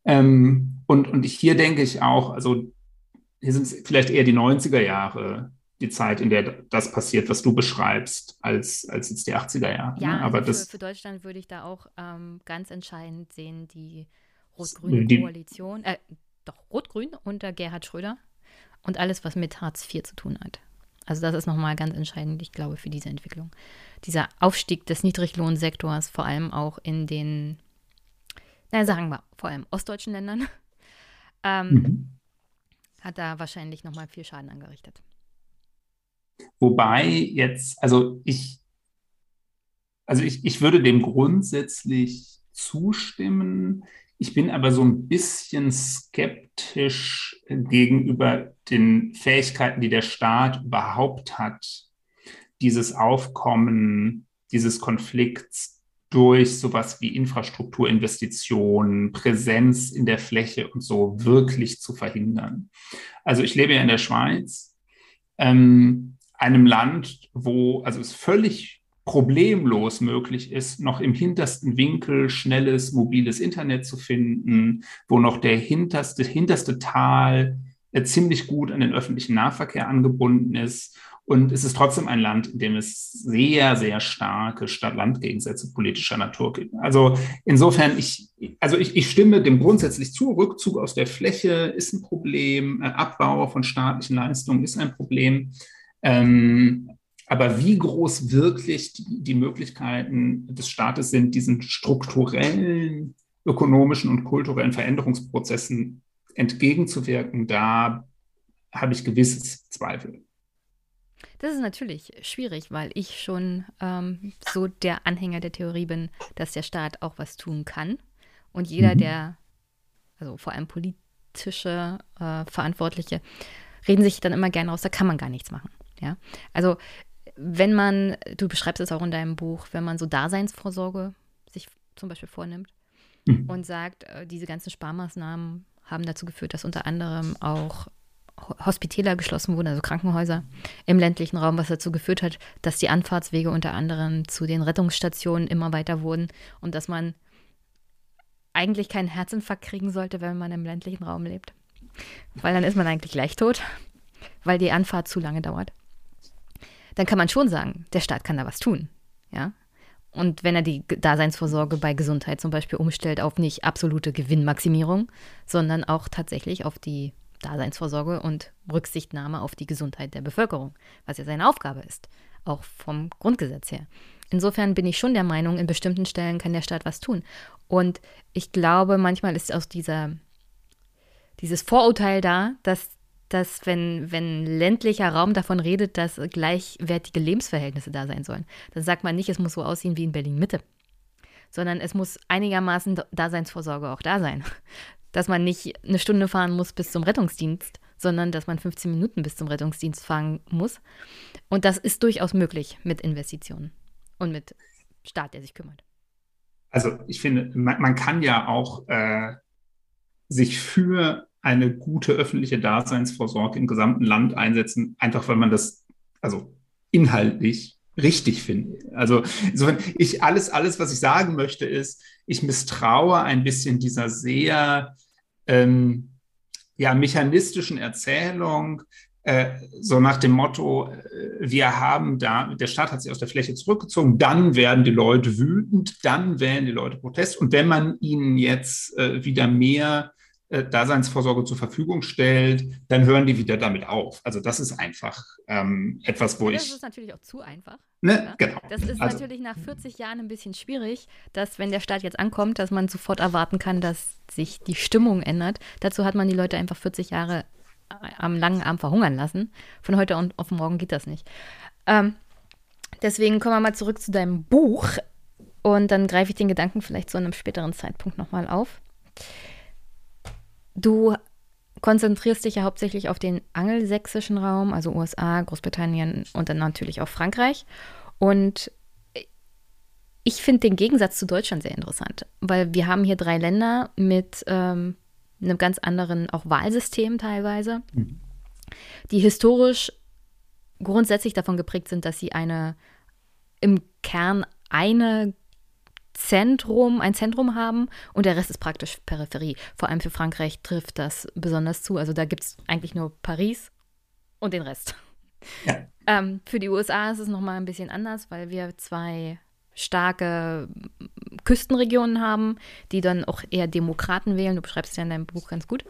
Ähm, und, und hier denke ich auch, also hier sind es vielleicht eher die 90er Jahre, die Zeit, in der das passiert, was du beschreibst, als, als jetzt die 80er Jahre. Ja, ne? aber also das, für, für, Deutschland würde ich da auch ähm, ganz entscheidend sehen, die rot-grüne Koalition, äh, doch rot-grün unter Gerhard Schröder und alles, was mit Hartz IV zu tun hat. Also das ist nochmal ganz entscheidend, ich glaube, für diese Entwicklung. Dieser Aufstieg des Niedriglohnsektors, vor allem auch in den na, sagen wir, vor allem ostdeutschen Ländern, ähm, mhm. hat da wahrscheinlich nochmal viel Schaden angerichtet. Wobei jetzt, also ich, also ich, ich würde dem grundsätzlich zustimmen. Ich bin aber so ein bisschen skeptisch gegenüber den Fähigkeiten, die der Staat überhaupt hat, dieses Aufkommen dieses Konflikts durch sowas wie Infrastrukturinvestitionen, Präsenz in der Fläche und so wirklich zu verhindern. Also ich lebe ja in der Schweiz, ähm, einem Land, wo also es völlig problemlos möglich ist, noch im hintersten Winkel schnelles mobiles Internet zu finden, wo noch der hinterste, hinterste Tal äh, ziemlich gut an den öffentlichen Nahverkehr angebunden ist und es ist trotzdem ein Land, in dem es sehr, sehr starke Stadt-Land-Gegensätze politischer Natur gibt. Also insofern, ich, also ich, ich stimme dem grundsätzlich zu. Rückzug aus der Fläche ist ein Problem. Äh, Abbau von staatlichen Leistungen ist ein Problem. Ähm, aber wie groß wirklich die, die Möglichkeiten des Staates sind, diesen strukturellen ökonomischen und kulturellen Veränderungsprozessen entgegenzuwirken, da habe ich gewisse Zweifel. Das ist natürlich schwierig, weil ich schon ähm, so der Anhänger der Theorie bin, dass der Staat auch was tun kann. Und jeder, mhm. der, also vor allem politische äh, Verantwortliche, reden sich dann immer gerne raus, da kann man gar nichts machen. Ja, also wenn man, du beschreibst es auch in deinem Buch, wenn man so Daseinsvorsorge sich zum Beispiel vornimmt mhm. und sagt, äh, diese ganzen Sparmaßnahmen haben dazu geführt, dass unter anderem auch Hospitäler geschlossen wurden, also Krankenhäuser im ländlichen Raum, was dazu geführt hat, dass die Anfahrtswege unter anderem zu den Rettungsstationen immer weiter wurden und dass man eigentlich keinen Herzinfarkt kriegen sollte, wenn man im ländlichen Raum lebt. Weil dann ist man eigentlich gleich tot, weil die Anfahrt zu lange dauert. Dann kann man schon sagen, der Staat kann da was tun. Ja? Und wenn er die Daseinsvorsorge bei Gesundheit zum Beispiel umstellt auf nicht absolute Gewinnmaximierung, sondern auch tatsächlich auf die Daseinsvorsorge und Rücksichtnahme auf die Gesundheit der Bevölkerung, was ja seine Aufgabe ist. auch vom Grundgesetz her. Insofern bin ich schon der Meinung, in bestimmten Stellen kann der Staat was tun. Und ich glaube, manchmal ist aus dieser, dieses Vorurteil da, dass, dass wenn, wenn ländlicher Raum davon redet, dass gleichwertige Lebensverhältnisse da sein sollen, dann sagt man nicht, es muss so aussehen wie in Berlin-Mitte, sondern es muss einigermaßen Daseinsvorsorge auch da sein. Dass man nicht eine Stunde fahren muss bis zum Rettungsdienst, sondern dass man 15 Minuten bis zum Rettungsdienst fahren muss. Und das ist durchaus möglich mit Investitionen und mit Staat, der sich kümmert. Also ich finde, man, man kann ja auch äh, sich für eine gute öffentliche Daseinsvorsorge im gesamten Land einsetzen, einfach weil man das also inhaltlich richtig finde. Also insofern, ich alles, alles, was ich sagen möchte, ist, ich misstraue ein bisschen dieser sehr ähm, ja, mechanistischen Erzählung, äh, so nach dem Motto, äh, wir haben da, der Staat hat sich aus der Fläche zurückgezogen, dann werden die Leute wütend, dann wählen die Leute Protest. Und wenn man ihnen jetzt äh, wieder mehr Daseinsvorsorge zur Verfügung stellt, dann hören die wieder damit auf. Also das ist einfach ähm, etwas, wo das ich. Das ist natürlich auch zu einfach. Ne? Genau. Das ist also, natürlich nach 40 Jahren ein bisschen schwierig, dass wenn der Staat jetzt ankommt, dass man sofort erwarten kann, dass sich die Stimmung ändert. Dazu hat man die Leute einfach 40 Jahre am langen Arm verhungern lassen. Von heute auf morgen geht das nicht. Ähm, deswegen kommen wir mal zurück zu deinem Buch und dann greife ich den Gedanken vielleicht zu einem späteren Zeitpunkt nochmal auf. Du konzentrierst dich ja hauptsächlich auf den angelsächsischen Raum, also USA, Großbritannien und dann natürlich auch Frankreich. Und ich finde den Gegensatz zu Deutschland sehr interessant, weil wir haben hier drei Länder mit ähm, einem ganz anderen auch Wahlsystem teilweise, mhm. die historisch grundsätzlich davon geprägt sind, dass sie eine im Kern eine Zentrum, ein Zentrum haben und der Rest ist praktisch Peripherie. Vor allem für Frankreich trifft das besonders zu. Also da gibt es eigentlich nur Paris und den Rest. Ja. Ähm, für die USA ist es nochmal ein bisschen anders, weil wir zwei starke Küstenregionen haben, die dann auch eher Demokraten wählen. Du beschreibst es ja in deinem Buch ganz gut.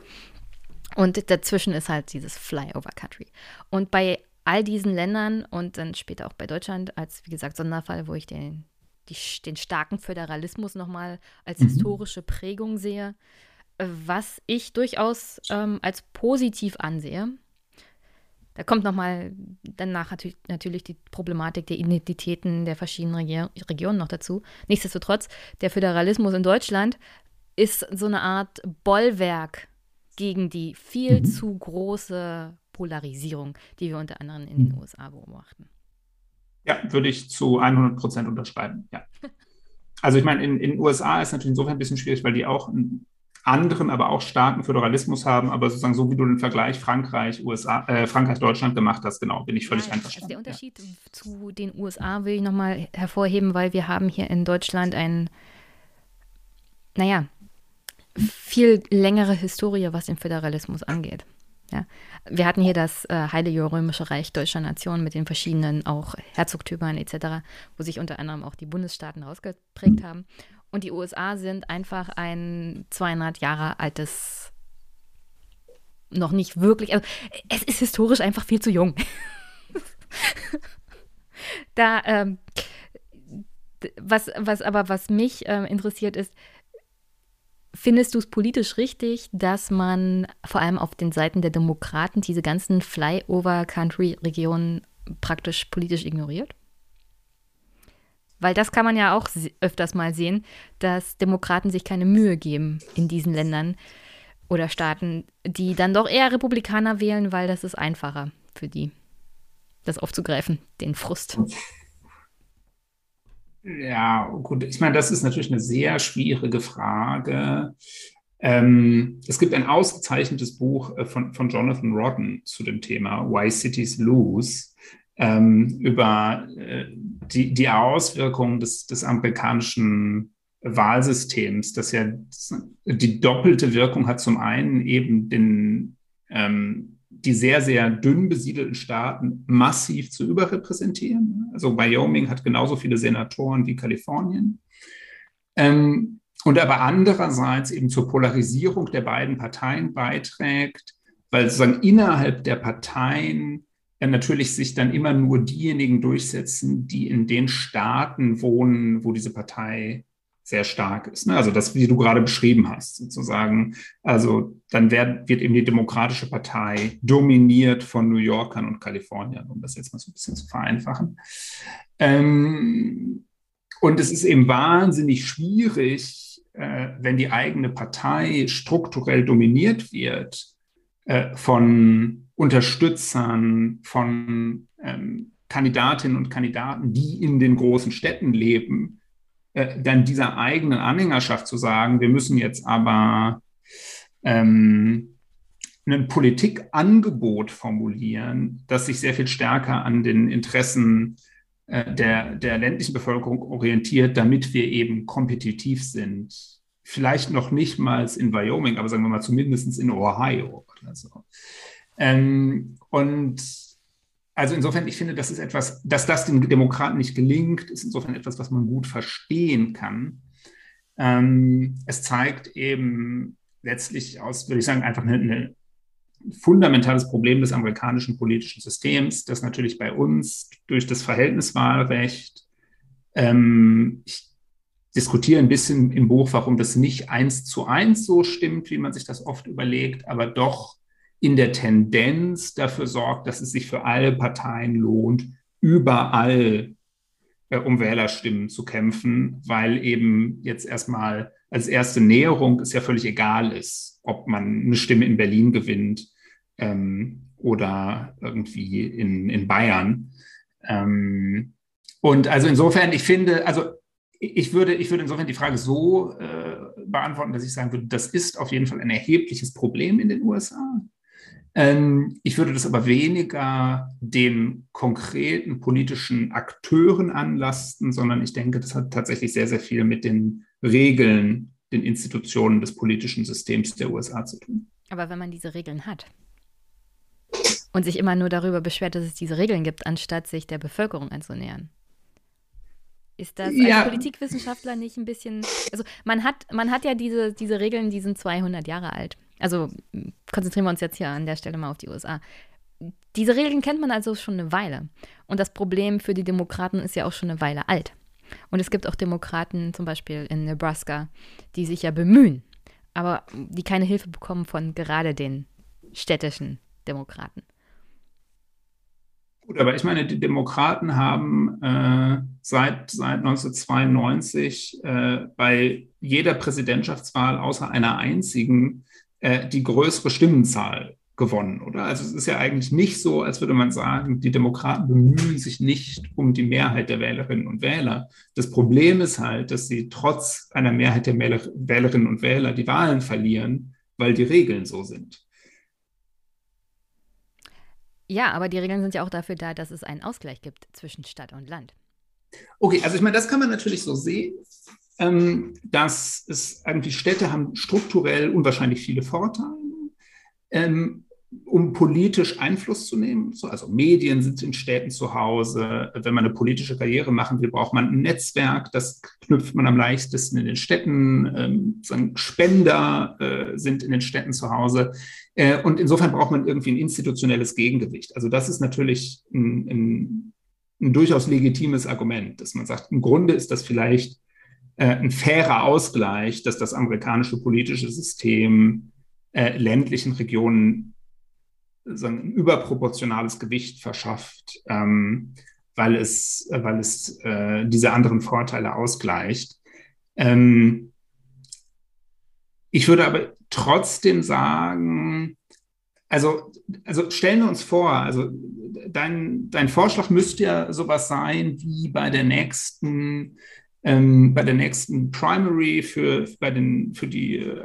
Und dazwischen ist halt dieses Flyover Country. Und bei all diesen Ländern und dann später auch bei Deutschland als, wie gesagt, Sonderfall, wo ich den, die, den starken Föderalismus nochmal als mhm. historische Prägung sehe, was ich durchaus ähm, als positiv ansehe, da kommt nochmal danach natürlich die Problematik der Identitäten der verschiedenen Regier Regionen noch dazu. Nichtsdestotrotz, der Föderalismus in Deutschland ist so eine Art Bollwerk gegen die viel mhm. zu große Polarisierung, die wir unter anderem in den mhm. USA beobachten. Ja, würde ich zu 100 Prozent unterschreiben, ja. Also ich meine, in den USA ist natürlich insofern ein bisschen schwierig, weil die auch ein anderen, aber auch starken Föderalismus haben, aber sozusagen so wie du den Vergleich Frankreich, USA, äh, Frankreich, Deutschland gemacht hast, genau, bin ich völlig ja, einverstanden. Also der Unterschied ja. zu den USA will ich nochmal hervorheben, weil wir haben hier in Deutschland ein, naja, viel längere Historie, was den Föderalismus angeht. Ja. Wir hatten hier das äh, Heilige Römische Reich deutscher Nation mit den verschiedenen auch Herzogtümern etc., wo sich unter anderem auch die Bundesstaaten ausgeprägt haben. Und die USA sind einfach ein 200 Jahre altes, noch nicht wirklich, also es ist historisch einfach viel zu jung. da, ähm, was, was aber, was mich ähm, interessiert ist, Findest du es politisch richtig, dass man vor allem auf den Seiten der Demokraten diese ganzen Flyover-Country-Regionen praktisch politisch ignoriert? Weil das kann man ja auch öfters mal sehen, dass Demokraten sich keine Mühe geben in diesen Ländern oder Staaten, die dann doch eher Republikaner wählen, weil das ist einfacher für die, das aufzugreifen, den Frust. Ja, gut, ich meine, das ist natürlich eine sehr schwierige Frage. Ähm, es gibt ein ausgezeichnetes Buch äh, von, von Jonathan Rodden zu dem Thema Why Cities Lose ähm, über äh, die, die Auswirkungen des, des amerikanischen Wahlsystems, das ja die doppelte Wirkung hat. Zum einen eben den, ähm, die sehr, sehr dünn besiedelten Staaten massiv zu überrepräsentieren. Also Wyoming hat genauso viele Senatoren wie Kalifornien. Ähm, und aber andererseits eben zur Polarisierung der beiden Parteien beiträgt, weil sozusagen innerhalb der Parteien äh, natürlich sich dann immer nur diejenigen durchsetzen, die in den Staaten wohnen, wo diese Partei sehr stark ist. Ne? Also das, wie du gerade beschrieben hast, sozusagen. Also dann wird, wird eben die Demokratische Partei dominiert von New Yorkern und Kaliforniern, um das jetzt mal so ein bisschen zu vereinfachen. Ähm, und es ist eben wahnsinnig schwierig, äh, wenn die eigene Partei strukturell dominiert wird äh, von Unterstützern, von ähm, Kandidatinnen und Kandidaten, die in den großen Städten leben, äh, dann dieser eigenen Anhängerschaft zu sagen, wir müssen jetzt aber ähm, ein Politikangebot formulieren, das sich sehr viel stärker an den Interessen äh, der, der ländlichen Bevölkerung orientiert, damit wir eben kompetitiv sind. Vielleicht noch nicht mal in Wyoming, aber sagen wir mal zumindest in Ohio oder so. Ähm, und also insofern, ich finde, das ist etwas, dass das den Demokraten nicht gelingt, ist insofern etwas, was man gut verstehen kann. Ähm, es zeigt eben letztlich aus, würde ich sagen, einfach ein fundamentales Problem des amerikanischen politischen Systems, das natürlich bei uns durch das Verhältniswahlrecht, ähm, ich diskutiere ein bisschen im Buch, warum das nicht eins zu eins so stimmt, wie man sich das oft überlegt, aber doch in der Tendenz dafür sorgt, dass es sich für alle Parteien lohnt, überall äh, um Wählerstimmen zu kämpfen, weil eben jetzt erstmal als erste Näherung es ja völlig egal ist, ob man eine Stimme in Berlin gewinnt ähm, oder irgendwie in, in Bayern. Ähm, und also insofern, ich finde, also ich würde, ich würde insofern die Frage so äh, beantworten, dass ich sagen würde, das ist auf jeden Fall ein erhebliches Problem in den USA. Ähm, ich würde das aber weniger den konkreten politischen Akteuren anlasten, sondern ich denke, das hat tatsächlich sehr, sehr viel mit den Regeln, den Institutionen des politischen Systems der USA zu tun. Aber wenn man diese Regeln hat und sich immer nur darüber beschwert, dass es diese Regeln gibt, anstatt sich der Bevölkerung anzunähern. Ist das ja. als Politikwissenschaftler nicht ein bisschen. Also, man hat, man hat ja diese, diese Regeln, die sind 200 Jahre alt. Also konzentrieren wir uns jetzt hier an der Stelle mal auf die USA. Diese Regeln kennt man also schon eine Weile. Und das Problem für die Demokraten ist ja auch schon eine Weile alt. Und es gibt auch Demokraten, zum Beispiel in Nebraska, die sich ja bemühen, aber die keine Hilfe bekommen von gerade den städtischen Demokraten. Gut, aber ich meine, die Demokraten haben äh, seit, seit 1992 äh, bei jeder Präsidentschaftswahl außer einer einzigen äh, die größere Stimmenzahl gewonnen, oder? Also es ist ja eigentlich nicht so, als würde man sagen, die Demokraten bemühen sich nicht um die Mehrheit der Wählerinnen und Wähler. Das Problem ist halt, dass sie trotz einer Mehrheit der Wählerinnen und Wähler die Wahlen verlieren, weil die Regeln so sind. Ja, aber die Regeln sind ja auch dafür da, dass es einen Ausgleich gibt zwischen Stadt und Land. Okay, also ich meine, das kann man natürlich so sehen ähm, dass es irgendwie Städte haben strukturell unwahrscheinlich viele Vorteile, ähm, um politisch Einfluss zu nehmen. So, also Medien sind in Städten zu Hause. Wenn man eine politische Karriere machen will, braucht man ein Netzwerk. Das knüpft man am leichtesten in den Städten. Ähm, Spender äh, sind in den Städten zu Hause. Äh, und insofern braucht man irgendwie ein institutionelles Gegengewicht. Also das ist natürlich ein, ein, ein durchaus legitimes Argument, dass man sagt, im Grunde ist das vielleicht äh, ein fairer Ausgleich, dass das amerikanische politische System ländlichen Regionen so ein überproportionales Gewicht verschafft, ähm, weil es, weil es äh, diese anderen Vorteile ausgleicht. Ähm, ich würde aber trotzdem sagen, also, also stellen wir uns vor, also dein, dein Vorschlag müsste ja sowas sein wie bei der nächsten ähm, bei der nächsten Primary für, bei den, für die äh,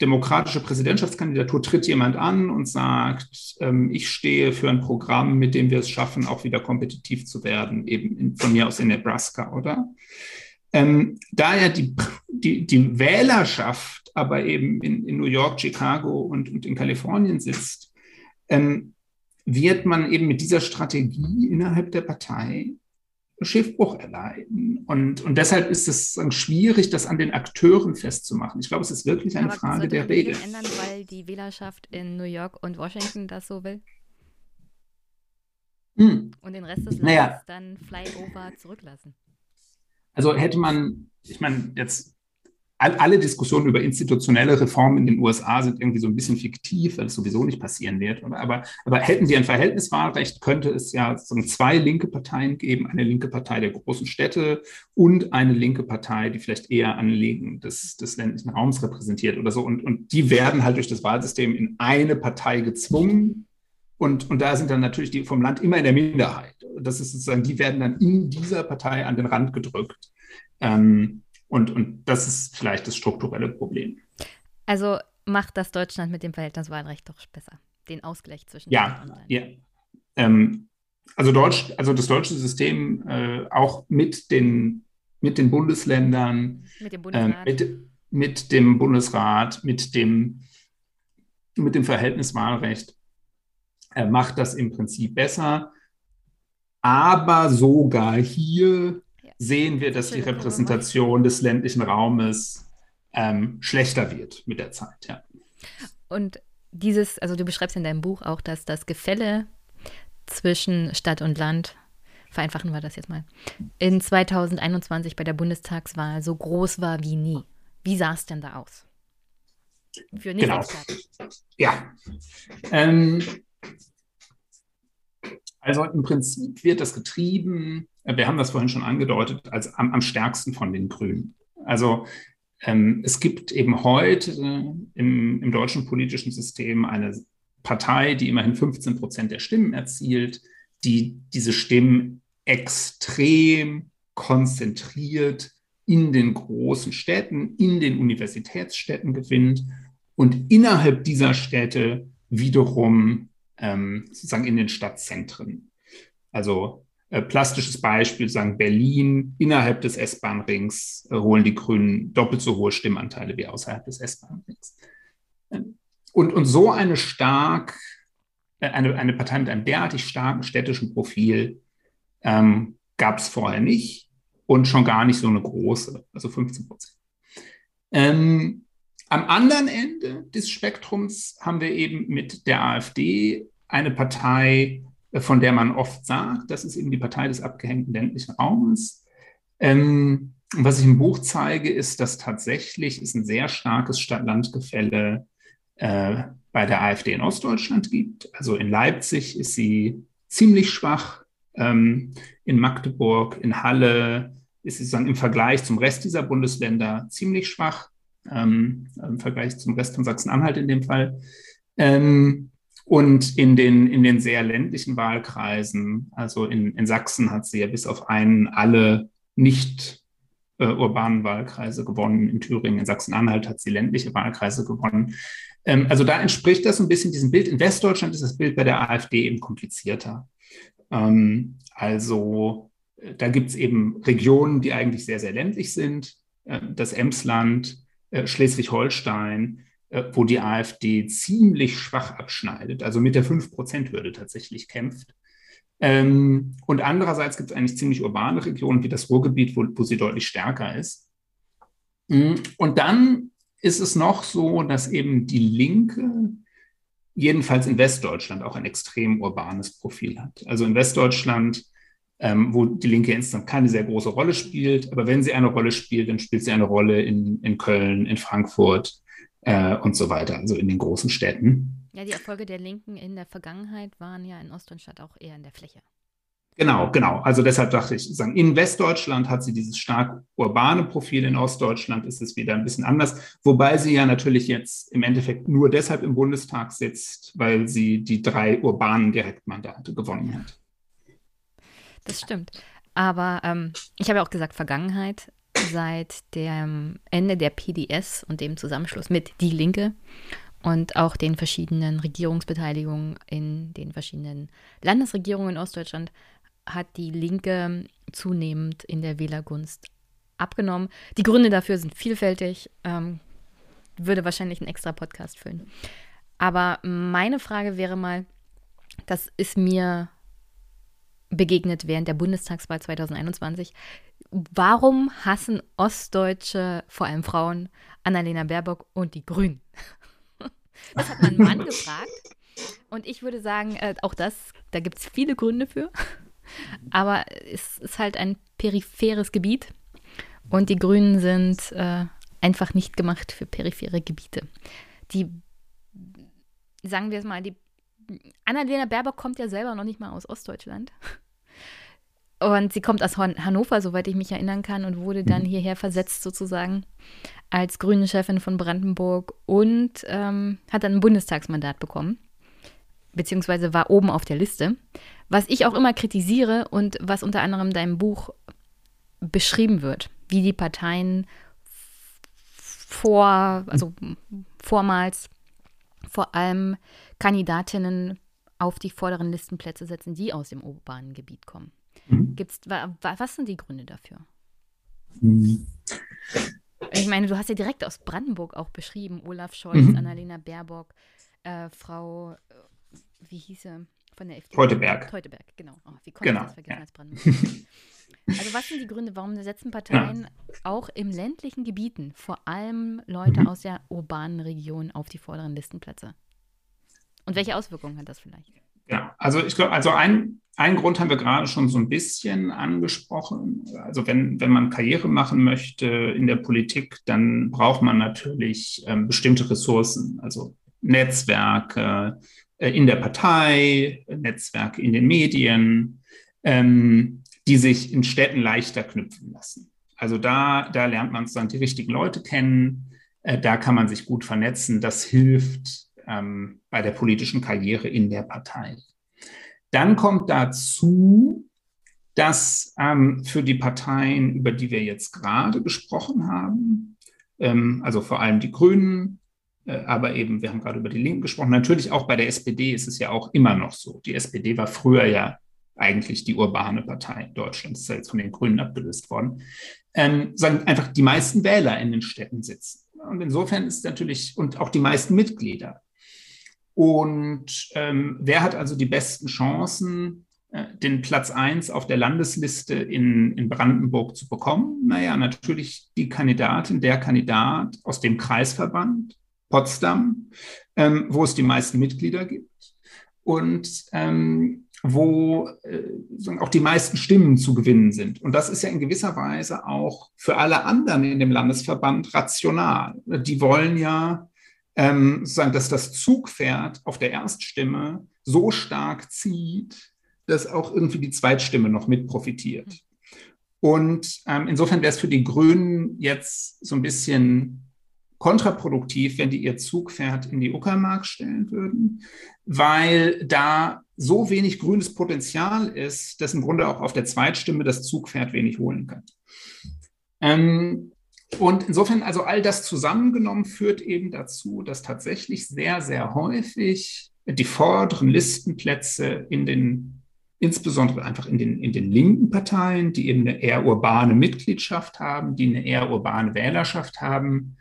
demokratische Präsidentschaftskandidatur tritt jemand an und sagt, ähm, ich stehe für ein Programm, mit dem wir es schaffen, auch wieder kompetitiv zu werden, eben in, von mir aus in Nebraska, oder? Ähm, da ja die, die, die Wählerschaft aber eben in, in New York, Chicago und, und in Kalifornien sitzt, ähm, wird man eben mit dieser Strategie innerhalb der Partei Schiffbruch erleiden. Und, und deshalb ist es schwierig, das an den Akteuren festzumachen. Ich glaube, es ist wirklich eine Aber Frage der Regeln. ändern, weil die Wählerschaft in New York und Washington das so will? hm. und den Rest des Landes naja. dann Flyover zurücklassen. Also hätte man, ich meine, jetzt alle Diskussionen über institutionelle Reformen in den USA sind irgendwie so ein bisschen fiktiv, weil es sowieso nicht passieren wird. Aber, aber hätten sie ein Verhältniswahlrecht, könnte es ja so zwei linke Parteien geben, eine linke Partei der großen Städte und eine linke Partei, die vielleicht eher Anliegen des, des ländlichen Raums repräsentiert oder so. Und, und die werden halt durch das Wahlsystem in eine Partei gezwungen. Und, und da sind dann natürlich die vom Land immer in der Minderheit. Das ist sozusagen, die werden dann in dieser Partei an den Rand gedrückt. Ähm, und, und das ist vielleicht das strukturelle Problem. Also macht das Deutschland mit dem Verhältniswahlrecht doch besser, den Ausgleich zwischen ja, ja. Ähm, also Deutsch, also das deutsche System äh, auch mit den mit den Bundesländern, mit dem Bundesrat, äh, mit, mit, dem Bundesrat, mit dem mit dem Verhältniswahlrecht äh, macht das im Prinzip besser. Aber sogar hier sehen wir, dass die Repräsentation des ländlichen Raumes ähm, schlechter wird mit der Zeit. Ja. Und dieses, also du beschreibst in deinem Buch auch, dass das Gefälle zwischen Stadt und Land, vereinfachen wir das jetzt mal, in 2021 bei der Bundestagswahl so groß war wie nie. Wie sah es denn da aus? Für genau. Ja. Ähm, also im Prinzip wird das getrieben wir haben das vorhin schon angedeutet, als am, am stärksten von den Grünen. Also ähm, es gibt eben heute im, im deutschen politischen System eine Partei, die immerhin 15 Prozent der Stimmen erzielt, die diese Stimmen extrem konzentriert in den großen Städten, in den Universitätsstädten gewinnt und innerhalb dieser Städte wiederum ähm, sozusagen in den Stadtzentren. Also äh, plastisches Beispiel, sagen Berlin, innerhalb des S-Bahn-Rings äh, holen die Grünen doppelt so hohe Stimmanteile wie außerhalb des S-Bahn-Rings. Ähm, und, und so eine stark, äh, eine, eine Partei mit einem derartig starken städtischen Profil ähm, gab es vorher nicht und schon gar nicht so eine große, also 15 Prozent. Ähm, am anderen Ende des Spektrums haben wir eben mit der AfD eine Partei, von der man oft sagt, das ist eben die Partei des abgehängten ländlichen Raumes. Ähm, was ich im Buch zeige, ist, dass tatsächlich es ein sehr starkes Stadt-Land-Gefälle äh, bei der AfD in Ostdeutschland gibt. Also in Leipzig ist sie ziemlich schwach, ähm, in Magdeburg, in Halle ist sie dann im Vergleich zum Rest dieser Bundesländer ziemlich schwach, ähm, im Vergleich zum Rest von Sachsen-Anhalt in dem Fall. Ähm, und in den, in den sehr ländlichen Wahlkreisen, also in, in Sachsen hat sie ja bis auf einen alle nicht äh, urbanen Wahlkreise gewonnen. In Thüringen, in Sachsen-Anhalt hat sie ländliche Wahlkreise gewonnen. Ähm, also da entspricht das ein bisschen diesem Bild. In Westdeutschland ist das Bild bei der AfD eben komplizierter. Ähm, also äh, da gibt es eben Regionen, die eigentlich sehr, sehr ländlich sind. Äh, das Emsland, äh, Schleswig-Holstein, wo die AfD ziemlich schwach abschneidet, also mit der 5-Prozent-Hürde tatsächlich kämpft. Ähm, und andererseits gibt es eigentlich ziemlich urbane Regionen wie das Ruhrgebiet, wo, wo sie deutlich stärker ist. Mm, und dann ist es noch so, dass eben die Linke jedenfalls in Westdeutschland auch ein extrem urbanes Profil hat. Also in Westdeutschland, ähm, wo die Linke insgesamt keine sehr große Rolle spielt, aber wenn sie eine Rolle spielt, dann spielt sie eine Rolle in, in Köln, in Frankfurt, äh, und so weiter, also in den großen Städten. Ja, die Erfolge der Linken in der Vergangenheit waren ja in Ostdeutschland auch eher in der Fläche. Genau, genau. Also deshalb dachte ich, in Westdeutschland hat sie dieses stark urbane Profil, in Ostdeutschland ist es wieder ein bisschen anders, wobei sie ja natürlich jetzt im Endeffekt nur deshalb im Bundestag sitzt, weil sie die drei urbanen Direktmandate gewonnen hat. Das stimmt. Aber ähm, ich habe ja auch gesagt, Vergangenheit seit dem Ende der PDS und dem Zusammenschluss mit Die Linke und auch den verschiedenen Regierungsbeteiligungen in den verschiedenen Landesregierungen in Ostdeutschland hat die Linke zunehmend in der Wählergunst abgenommen. Die Gründe dafür sind vielfältig, ähm, würde wahrscheinlich einen extra Podcast füllen. Aber meine Frage wäre mal, das ist mir begegnet während der Bundestagswahl 2021. Warum hassen Ostdeutsche, vor allem Frauen, Annalena Baerbock und die Grünen? Das hat mein Mann gefragt. Und ich würde sagen, äh, auch das, da gibt es viele Gründe für. Aber es ist halt ein peripheres Gebiet. Und die Grünen sind äh, einfach nicht gemacht für periphere Gebiete. Die, sagen wir es mal, die Annalena Baerbock kommt ja selber noch nicht mal aus Ostdeutschland. Und sie kommt aus Hannover, soweit ich mich erinnern kann, und wurde dann mhm. hierher versetzt sozusagen als grüne Chefin von Brandenburg und ähm, hat dann ein Bundestagsmandat bekommen, beziehungsweise war oben auf der Liste. Was ich auch immer kritisiere und was unter anderem in deinem Buch beschrieben wird, wie die Parteien vor, also vormals vor allem Kandidatinnen auf die vorderen Listenplätze setzen, die aus dem urbanen Gebiet kommen. Mhm. Gibt's, wa, wa, was sind die Gründe dafür? Mhm. Ich meine, du hast ja direkt aus Brandenburg auch beschrieben, Olaf Scholz, mhm. Annalena Baerbock, äh, Frau, äh, wie hieß sie, von der FDP? Teuteberg. Teuteberg, genau. Oh, wie konnte genau. ich das vergessen ja. als Brandenburg? also was sind die Gründe, warum setzen Parteien ja. auch im ländlichen Gebieten, vor allem Leute mhm. aus der urbanen Region, auf die vorderen Listenplätze? Und welche Auswirkungen hat das vielleicht? Ja, also ich glaube, also ein, ein Grund haben wir gerade schon so ein bisschen angesprochen. Also wenn, wenn man Karriere machen möchte in der Politik, dann braucht man natürlich ähm, bestimmte Ressourcen, also Netzwerke äh, in der Partei, Netzwerke in den Medien, ähm, die sich in Städten leichter knüpfen lassen. Also da, da lernt man sozusagen die richtigen Leute kennen, äh, da kann man sich gut vernetzen, das hilft ähm, bei der politischen Karriere in der Partei. Dann kommt dazu, dass ähm, für die Parteien, über die wir jetzt gerade gesprochen haben, ähm, also vor allem die Grünen, äh, aber eben, wir haben gerade über die Linken gesprochen, natürlich auch bei der SPD ist es ja auch immer noch so. Die SPD war früher ja eigentlich die urbane Partei Deutschlands, ist ja jetzt von den Grünen abgelöst worden, ähm, sagen einfach die meisten Wähler in den Städten sitzen. Und insofern ist natürlich, und auch die meisten Mitglieder. Und ähm, wer hat also die besten Chancen, äh, den Platz 1 auf der Landesliste in, in Brandenburg zu bekommen? Naja, natürlich die Kandidatin, der Kandidat aus dem Kreisverband Potsdam, ähm, wo es die meisten Mitglieder gibt und ähm, wo äh, auch die meisten Stimmen zu gewinnen sind. Und das ist ja in gewisser Weise auch für alle anderen in dem Landesverband rational. Die wollen ja ähm, sozusagen, dass das Zugpferd auf der Erststimme so stark zieht, dass auch irgendwie die Zweitstimme noch mit profitiert. Und ähm, insofern wäre es für die Grünen jetzt so ein bisschen kontraproduktiv, wenn die ihr Zugpferd in die Uckermark stellen würden, weil da so wenig grünes Potenzial ist, dass im Grunde auch auf der Zweitstimme das Zugpferd wenig holen kann. Ähm, und insofern, also all das zusammengenommen führt eben dazu, dass tatsächlich sehr, sehr häufig die vorderen Listenplätze in den, insbesondere einfach in den, in den linken Parteien, die eben eine eher urbane Mitgliedschaft haben, die eine eher urbane Wählerschaft haben,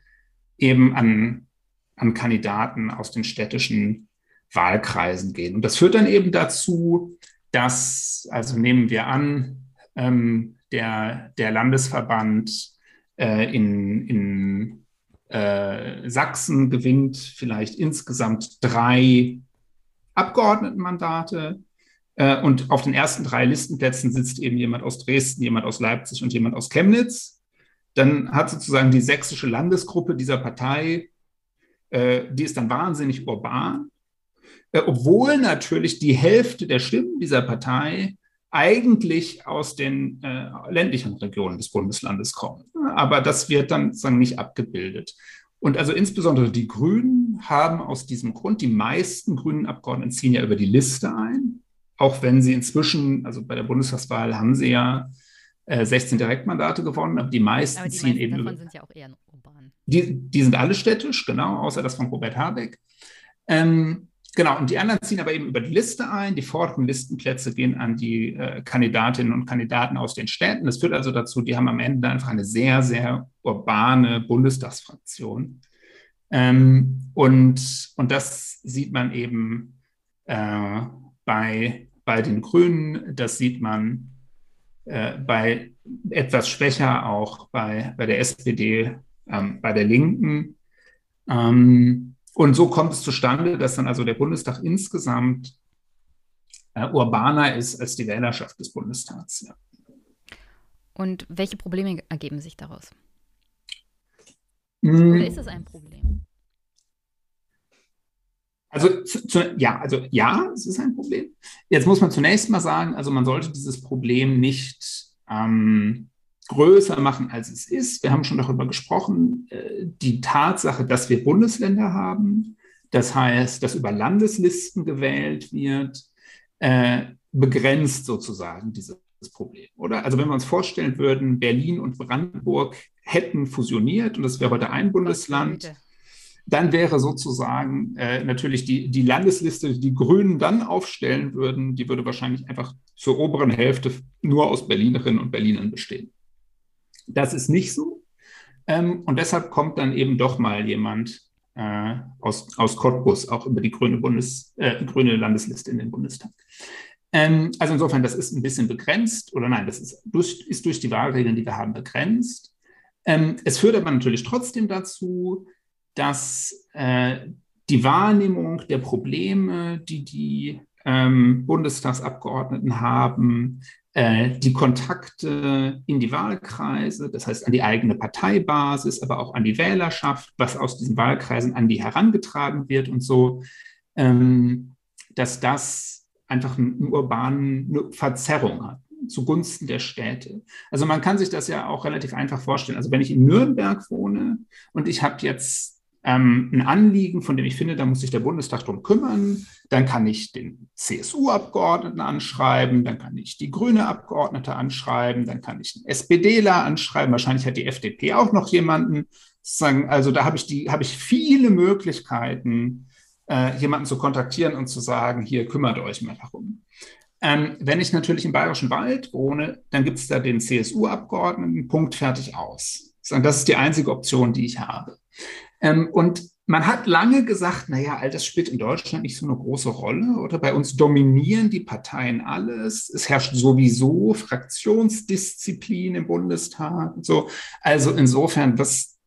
eben an, an Kandidaten aus den städtischen Wahlkreisen gehen. Und das führt dann eben dazu, dass, also nehmen wir an, ähm, der, der Landesverband äh, in, in äh, Sachsen gewinnt vielleicht insgesamt drei Abgeordnetenmandate. Äh, und auf den ersten drei Listenplätzen sitzt eben jemand aus Dresden, jemand aus Leipzig und jemand aus Chemnitz. Dann hat sozusagen die sächsische Landesgruppe dieser Partei, äh, die ist dann wahnsinnig urban, äh, obwohl natürlich die Hälfte der Stimmen dieser Partei eigentlich aus den äh, ländlichen Regionen des Bundeslandes kommen. Aber das wird dann sozusagen nicht abgebildet. Und also insbesondere die Grünen haben aus diesem Grund, die meisten grünen Abgeordneten ziehen ja über die Liste ein, auch wenn sie inzwischen, also bei der Bundestagswahl haben sie ja äh, 16 Direktmandate gewonnen, aber die meisten aber die ziehen meisten eben davon über. sind ja auch eher urban. Die, die sind alle städtisch, genau, außer das von Robert Habeck. Ähm, Genau, und die anderen ziehen aber eben über die Liste ein. Die vorderen Listenplätze gehen an die äh, Kandidatinnen und Kandidaten aus den Städten. Das führt also dazu, die haben am Ende einfach eine sehr, sehr urbane Bundestagsfraktion. Ähm, und, und das sieht man eben äh, bei, bei den Grünen, das sieht man äh, bei etwas schwächer auch bei, bei der SPD, ähm, bei der Linken. Ähm, und so kommt es zustande, dass dann also der Bundestag insgesamt äh, urbaner ist als die Wählerschaft des Bundestags. Ja. Und welche Probleme ergeben sich daraus? Mm. Oder ist es ein Problem? Also zu, zu, ja, also ja, es ist ein Problem. Jetzt muss man zunächst mal sagen, also man sollte dieses Problem nicht ähm, größer machen, als es ist. Wir haben schon darüber gesprochen, äh, die Tatsache, dass wir Bundesländer haben, das heißt, dass über Landeslisten gewählt wird, äh, begrenzt sozusagen dieses Problem, oder? Also wenn wir uns vorstellen würden, Berlin und Brandenburg hätten fusioniert und es wäre heute ein Bundesland, dann wäre sozusagen äh, natürlich die, die Landesliste, die die Grünen dann aufstellen würden, die würde wahrscheinlich einfach zur oberen Hälfte nur aus Berlinerinnen und Berlinern bestehen. Das ist nicht so. Ähm, und deshalb kommt dann eben doch mal jemand äh, aus, aus Cottbus auch über die grüne, Bundes, äh, grüne Landesliste in den Bundestag. Ähm, also insofern, das ist ein bisschen begrenzt oder nein, das ist durch, ist durch die Wahlregeln, die wir haben, begrenzt. Ähm, es führt aber natürlich trotzdem dazu, dass äh, die Wahrnehmung der Probleme, die die ähm, Bundestagsabgeordneten haben, die Kontakte in die Wahlkreise, das heißt an die eigene Parteibasis, aber auch an die Wählerschaft, was aus diesen Wahlkreisen an die herangetragen wird und so, ähm, dass das einfach eine urbane Verzerrung hat zugunsten der Städte. Also man kann sich das ja auch relativ einfach vorstellen. Also wenn ich in Nürnberg wohne und ich habe jetzt ähm, ein Anliegen, von dem ich finde, da muss sich der Bundestag drum kümmern. Dann kann ich den CSU-Abgeordneten anschreiben, dann kann ich die grüne Abgeordnete anschreiben, dann kann ich einen SPDler anschreiben. Wahrscheinlich hat die FDP auch noch jemanden. Also da habe ich die, habe ich viele Möglichkeiten, äh, jemanden zu kontaktieren und zu sagen, hier kümmert euch mal darum. Ähm, wenn ich natürlich im Bayerischen Wald wohne, dann gibt es da den CSU-Abgeordneten, Punkt, fertig aus. Das ist die einzige Option, die ich habe. Ähm, und man hat lange gesagt, naja, all das spielt in Deutschland nicht so eine große Rolle oder bei uns dominieren die Parteien alles. Es herrscht sowieso Fraktionsdisziplin im Bundestag und so. Also insofern, was,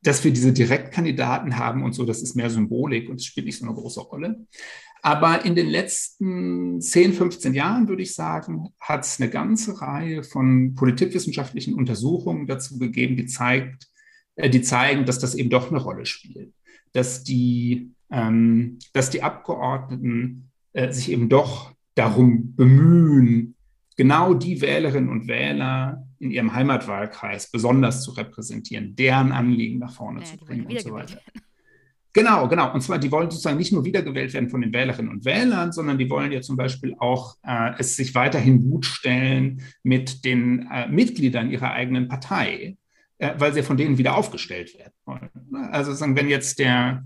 dass wir diese Direktkandidaten haben und so, das ist mehr Symbolik und es spielt nicht so eine große Rolle. Aber in den letzten 10, 15 Jahren, würde ich sagen, hat es eine ganze Reihe von politikwissenschaftlichen Untersuchungen dazu gegeben, die zeigt, die zeigen, dass das eben doch eine Rolle spielt, dass die, ähm, dass die Abgeordneten äh, sich eben doch darum bemühen, genau die Wählerinnen und Wähler in ihrem Heimatwahlkreis besonders zu repräsentieren, deren Anliegen nach vorne naja, zu bringen und so weiter. Genau, genau. Und zwar, die wollen sozusagen nicht nur wiedergewählt werden von den Wählerinnen und Wählern, sondern die wollen ja zum Beispiel auch äh, es sich weiterhin gut stellen mit den äh, Mitgliedern ihrer eigenen Partei äh, weil sie von denen wieder aufgestellt werden wollen. Also sagen, wenn jetzt der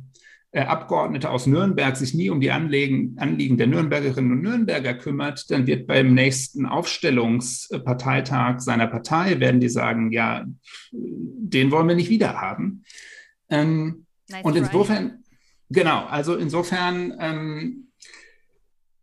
äh, Abgeordnete aus Nürnberg sich nie um die Anliegen, Anliegen der Nürnbergerinnen und Nürnberger kümmert, dann wird beim nächsten Aufstellungsparteitag seiner Partei, werden die sagen, ja, den wollen wir nicht wieder haben. Ähm, nice und insofern, genau, also insofern ähm,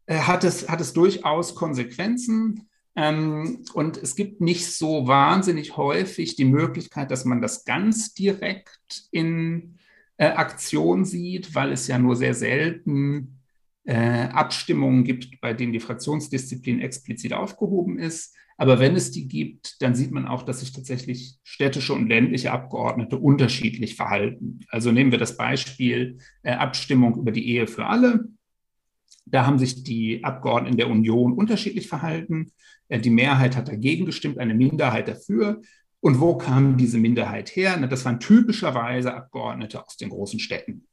äh, hat, es, hat es durchaus Konsequenzen. Ähm, und es gibt nicht so wahnsinnig häufig die Möglichkeit, dass man das ganz direkt in äh, Aktion sieht, weil es ja nur sehr selten äh, Abstimmungen gibt, bei denen die Fraktionsdisziplin explizit aufgehoben ist. Aber wenn es die gibt, dann sieht man auch, dass sich tatsächlich städtische und ländliche Abgeordnete unterschiedlich verhalten. Also nehmen wir das Beispiel äh, Abstimmung über die Ehe für alle. Da haben sich die Abgeordneten der Union unterschiedlich verhalten. Äh, die Mehrheit hat dagegen gestimmt, eine Minderheit dafür. Und wo kam diese Minderheit her? Das waren typischerweise Abgeordnete aus den großen Städten.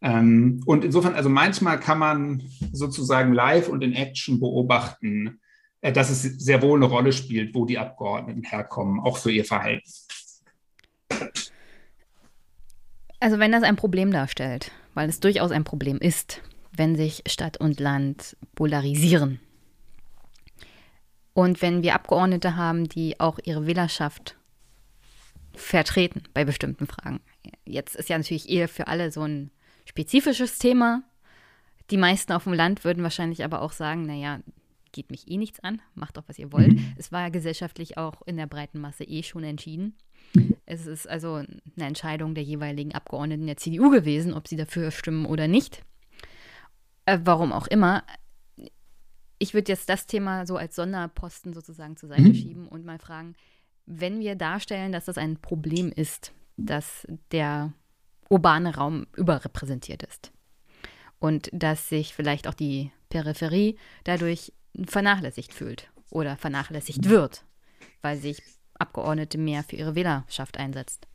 Ähm, und insofern, also manchmal kann man sozusagen live und in Action beobachten, äh, dass es sehr wohl eine Rolle spielt, wo die Abgeordneten herkommen, auch für ihr Verhalten. Also wenn das ein Problem darstellt, weil es durchaus ein Problem ist, wenn sich Stadt und Land polarisieren. Und wenn wir Abgeordnete haben, die auch ihre Wählerschaft vertreten bei bestimmten Fragen. Jetzt ist ja natürlich Ehe für alle so ein spezifisches Thema. Die meisten auf dem Land würden wahrscheinlich aber auch sagen, naja, geht mich eh nichts an, macht doch, was ihr wollt. Mhm. Es war ja gesellschaftlich auch in der breiten Masse eh schon entschieden. Es ist also eine Entscheidung der jeweiligen Abgeordneten der CDU gewesen, ob sie dafür stimmen oder nicht. Äh, warum auch immer. Ich würde jetzt das Thema so als Sonderposten sozusagen zur Seite mhm. schieben und mal fragen, wenn wir darstellen, dass das ein Problem ist, dass der urbane Raum überrepräsentiert ist und dass sich vielleicht auch die Peripherie dadurch vernachlässigt fühlt oder vernachlässigt wird, weil sich Abgeordnete mehr für ihre Wählerschaft einsetzt.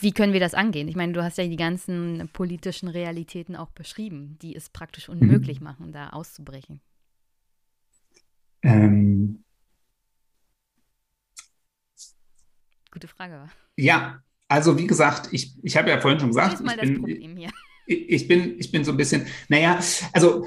Wie können wir das angehen? Ich meine, du hast ja die ganzen politischen Realitäten auch beschrieben, die es praktisch unmöglich mhm. machen, da auszubrechen. Ähm, Gute Frage. Ja, also wie gesagt, ich, ich habe ja vorhin schon gesagt, ich bin, ich, bin, ich bin so ein bisschen, naja, also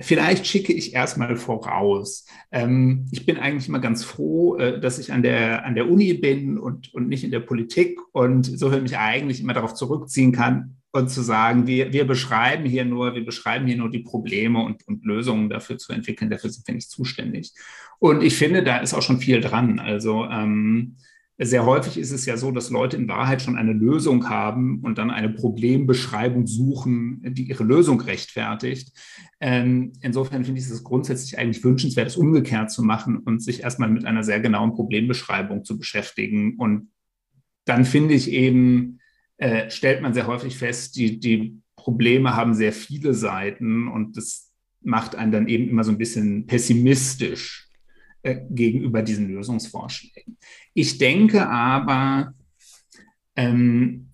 Vielleicht schicke ich erstmal voraus. Ähm, ich bin eigentlich immer ganz froh, äh, dass ich an der, an der Uni bin und, und nicht in der Politik und insofern mich eigentlich immer darauf zurückziehen kann und zu sagen, wir, wir beschreiben hier nur, wir beschreiben hier nur die Probleme und, und Lösungen dafür zu entwickeln. Dafür sind wir nicht zuständig. Und ich finde, da ist auch schon viel dran. Also ähm, sehr häufig ist es ja so, dass Leute in Wahrheit schon eine Lösung haben und dann eine Problembeschreibung suchen, die ihre Lösung rechtfertigt. Ähm, insofern finde ich es grundsätzlich eigentlich wünschenswert, es umgekehrt zu machen und sich erstmal mit einer sehr genauen Problembeschreibung zu beschäftigen. Und dann finde ich eben, äh, stellt man sehr häufig fest, die, die Probleme haben sehr viele Seiten und das macht einen dann eben immer so ein bisschen pessimistisch äh, gegenüber diesen Lösungsvorschlägen. Ich denke aber, ähm,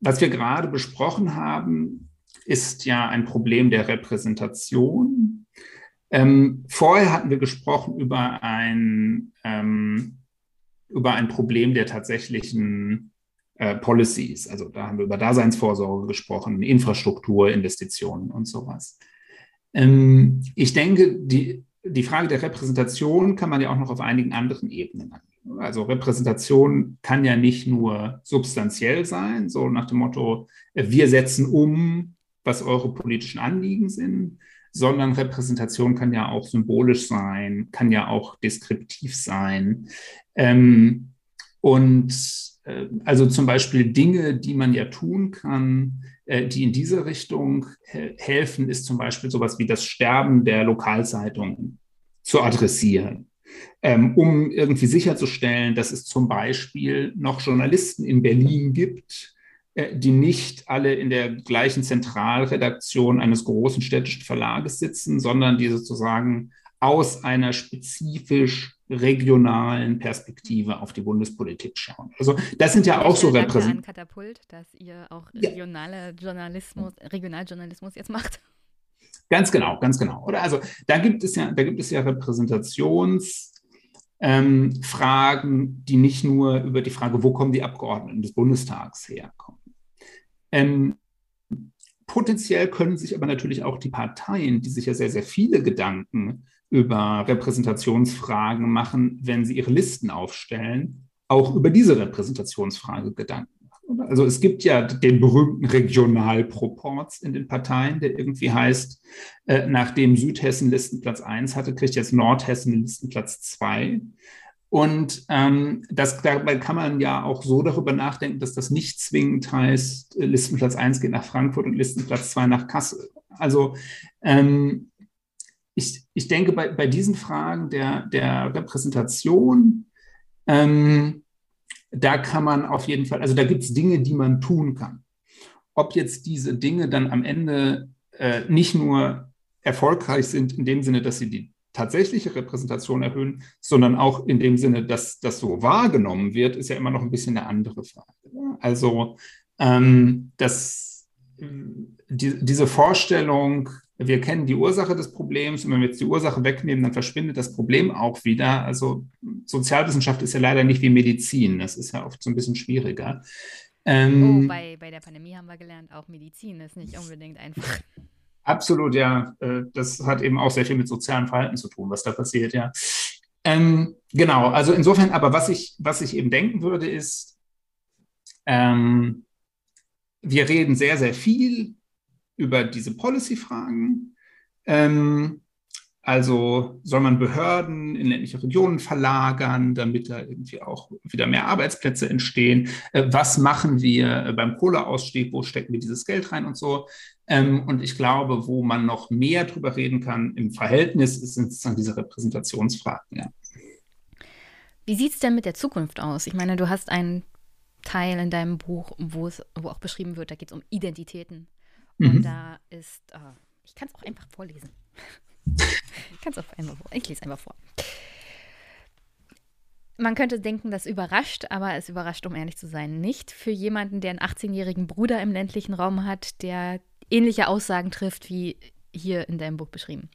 was wir gerade besprochen haben, ist ja ein Problem der Repräsentation. Ähm, vorher hatten wir gesprochen über ein, ähm, über ein Problem der tatsächlichen äh, Policies. Also da haben wir über Daseinsvorsorge gesprochen, Infrastruktur, Investitionen und sowas. Ähm, ich denke, die, die Frage der Repräsentation kann man ja auch noch auf einigen anderen Ebenen angehen. Also Repräsentation kann ja nicht nur substanziell sein, so nach dem Motto, wir setzen um, was eure politischen Anliegen sind, sondern Repräsentation kann ja auch symbolisch sein, kann ja auch deskriptiv sein. Ähm, und äh, also zum Beispiel Dinge, die man ja tun kann, äh, die in diese Richtung helfen, ist zum Beispiel sowas wie das Sterben der Lokalzeitungen zu adressieren, ähm, um irgendwie sicherzustellen, dass es zum Beispiel noch Journalisten in Berlin gibt, äh, die nicht alle in der gleichen Zentralredaktion eines großen städtischen Verlages sitzen, sondern die sozusagen aus einer spezifisch regionalen Perspektive auf die Bundespolitik schauen. Also das sind ja auch so Repräsentanten. Katapult, dass ihr auch regionale Journalismus, Regionaljournalismus jetzt macht. Ganz genau, ganz genau. Oder also da gibt es ja, da gibt es ja Repräsentationsfragen, ähm, die nicht nur über die Frage, wo kommen die Abgeordneten des Bundestags herkommen. Ähm, potenziell können sich aber natürlich auch die Parteien, die sich ja sehr, sehr viele Gedanken über Repräsentationsfragen machen, wenn sie ihre Listen aufstellen, auch über diese Repräsentationsfrage Gedanken. Also es gibt ja den berühmten Regionalproports in den Parteien, der irgendwie heißt, äh, nachdem Südhessen Listenplatz 1 hatte, kriegt jetzt Nordhessen Listenplatz 2. Und ähm, das, dabei kann man ja auch so darüber nachdenken, dass das nicht zwingend heißt, Listenplatz 1 geht nach Frankfurt und Listenplatz 2 nach Kassel. Also ähm, ich, ich denke, bei, bei diesen Fragen der, der Repräsentation, ähm, da kann man auf jeden Fall, also da gibt es Dinge, die man tun kann. Ob jetzt diese Dinge dann am Ende äh, nicht nur erfolgreich sind in dem Sinne, dass sie die tatsächliche Repräsentation erhöhen, sondern auch in dem Sinne, dass das so wahrgenommen wird, ist ja immer noch ein bisschen eine andere Frage. Also ähm, das, die, diese Vorstellung, wir kennen die Ursache des Problems und wenn wir jetzt die Ursache wegnehmen, dann verschwindet das Problem auch wieder. Also Sozialwissenschaft ist ja leider nicht wie Medizin, das ist ja oft so ein bisschen schwieriger. Ähm, oh, bei, bei der Pandemie haben wir gelernt, auch Medizin ist nicht unbedingt einfach. Absolut, ja. Äh, das hat eben auch sehr viel mit sozialem Verhalten zu tun, was da passiert, ja. Ähm, genau, also insofern, aber was ich, was ich eben denken würde, ist, ähm, wir reden sehr, sehr viel über diese Policy-Fragen. Ähm, Also soll man Behörden in ländliche Regionen verlagern, damit da irgendwie auch wieder mehr Arbeitsplätze entstehen? Äh, was machen wir beim Kohleausstieg? Wo stecken wir dieses Geld rein und so? Ähm, und ich glaube, wo man noch mehr drüber reden kann im Verhältnis, sind sozusagen diese Repräsentationsfragen. Ja. Wie sieht es denn mit der Zukunft aus? Ich meine, du hast einen Teil in deinem Buch, wo es wo auch beschrieben wird, da geht es um Identitäten. Und mhm. da ist, oh, ich kann es auch einfach vorlesen. ich kann es auch einfach vor. Ich lese einfach vor. Man könnte denken, das überrascht, aber es überrascht, um ehrlich zu sein, nicht für jemanden, der einen 18-jährigen Bruder im ländlichen Raum hat, der ähnliche Aussagen trifft wie hier in deinem Buch beschrieben.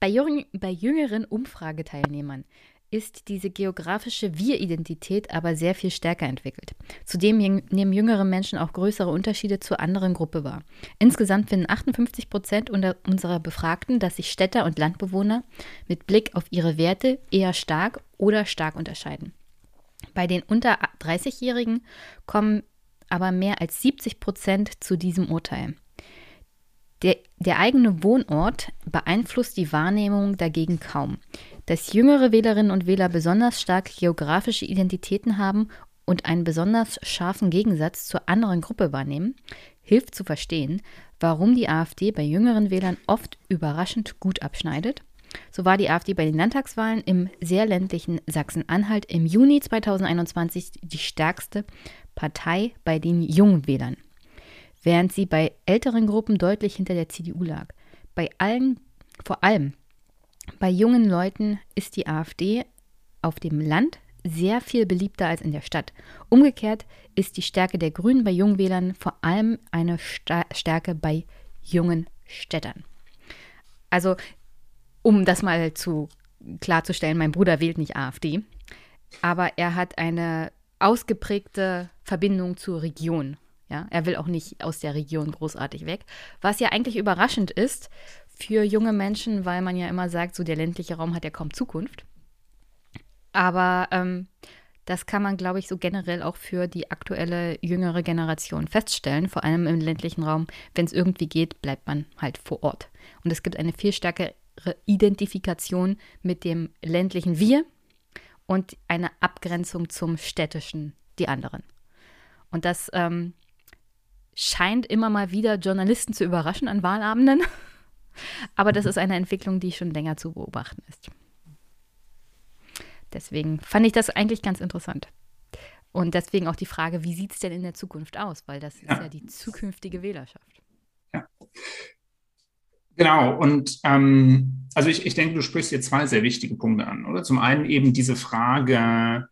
Bei, jüng bei jüngeren Umfrageteilnehmern ist diese geografische Wir-Identität aber sehr viel stärker entwickelt. Zudem nehmen jüngere Menschen auch größere Unterschiede zur anderen Gruppe wahr. Insgesamt finden 58 Prozent unserer Befragten, dass sich Städter und Landbewohner mit Blick auf ihre Werte eher stark oder stark unterscheiden. Bei den unter 30-Jährigen kommen aber mehr als 70 Prozent zu diesem Urteil. Der, der eigene Wohnort beeinflusst die Wahrnehmung dagegen kaum. Dass jüngere Wählerinnen und Wähler besonders stark geografische Identitäten haben und einen besonders scharfen Gegensatz zur anderen Gruppe wahrnehmen, hilft zu verstehen, warum die AfD bei jüngeren Wählern oft überraschend gut abschneidet. So war die AfD bei den Landtagswahlen im sehr ländlichen Sachsen-Anhalt im Juni 2021 die stärkste Partei bei den jungen Wählern während sie bei älteren Gruppen deutlich hinter der CDU lag. Bei allen, vor allem bei jungen Leuten ist die AfD auf dem Land sehr viel beliebter als in der Stadt. Umgekehrt ist die Stärke der Grünen bei Jungwählern vor allem eine Stärke bei jungen Städtern. Also, um das mal zu klarzustellen, mein Bruder wählt nicht AfD, aber er hat eine ausgeprägte Verbindung zur Region ja, er will auch nicht aus der Region großartig weg. Was ja eigentlich überraschend ist für junge Menschen, weil man ja immer sagt, so der ländliche Raum hat ja kaum Zukunft. Aber ähm, das kann man, glaube ich, so generell auch für die aktuelle jüngere Generation feststellen, vor allem im ländlichen Raum. Wenn es irgendwie geht, bleibt man halt vor Ort. Und es gibt eine viel stärkere Identifikation mit dem ländlichen Wir und eine Abgrenzung zum städtischen Die anderen. Und das ähm, scheint immer mal wieder Journalisten zu überraschen an Wahlabenden. Aber das ist eine Entwicklung, die schon länger zu beobachten ist. Deswegen fand ich das eigentlich ganz interessant. Und deswegen auch die Frage, wie sieht es denn in der Zukunft aus? Weil das ist ja, ja die zukünftige Wählerschaft. Ja. Genau, und ähm, also ich, ich denke, du sprichst hier zwei sehr wichtige Punkte an, oder? Zum einen eben diese Frage,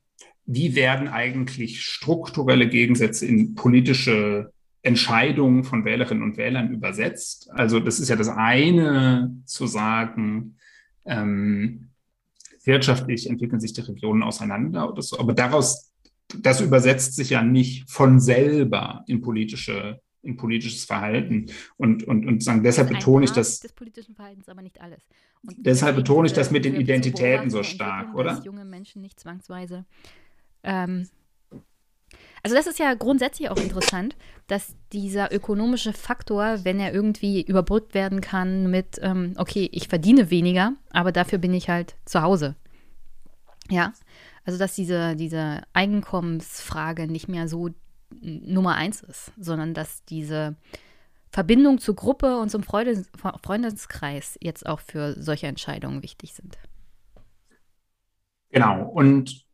wie werden eigentlich strukturelle Gegensätze in politische Entscheidungen von Wählerinnen und Wählern übersetzt. Also das ist ja das eine zu sagen, ähm, wirtschaftlich entwickeln sich die Regionen auseinander oder so, aber daraus, das übersetzt sich ja nicht von selber in politische in politisches Verhalten und, und, und sagen, deshalb betone ich das. des politischen Verhaltens, aber nicht alles. Und deshalb betone ich das mit den Identitäten so stark, oder? Dass junge Menschen nicht zwangsweise ähm, also das ist ja grundsätzlich auch interessant, dass dieser ökonomische Faktor, wenn er irgendwie überbrückt werden kann mit, ähm, okay, ich verdiene weniger, aber dafür bin ich halt zu Hause. Ja, also dass diese, diese Einkommensfrage nicht mehr so Nummer eins ist, sondern dass diese Verbindung zur Gruppe und zum Freundeskreis jetzt auch für solche Entscheidungen wichtig sind. Genau, und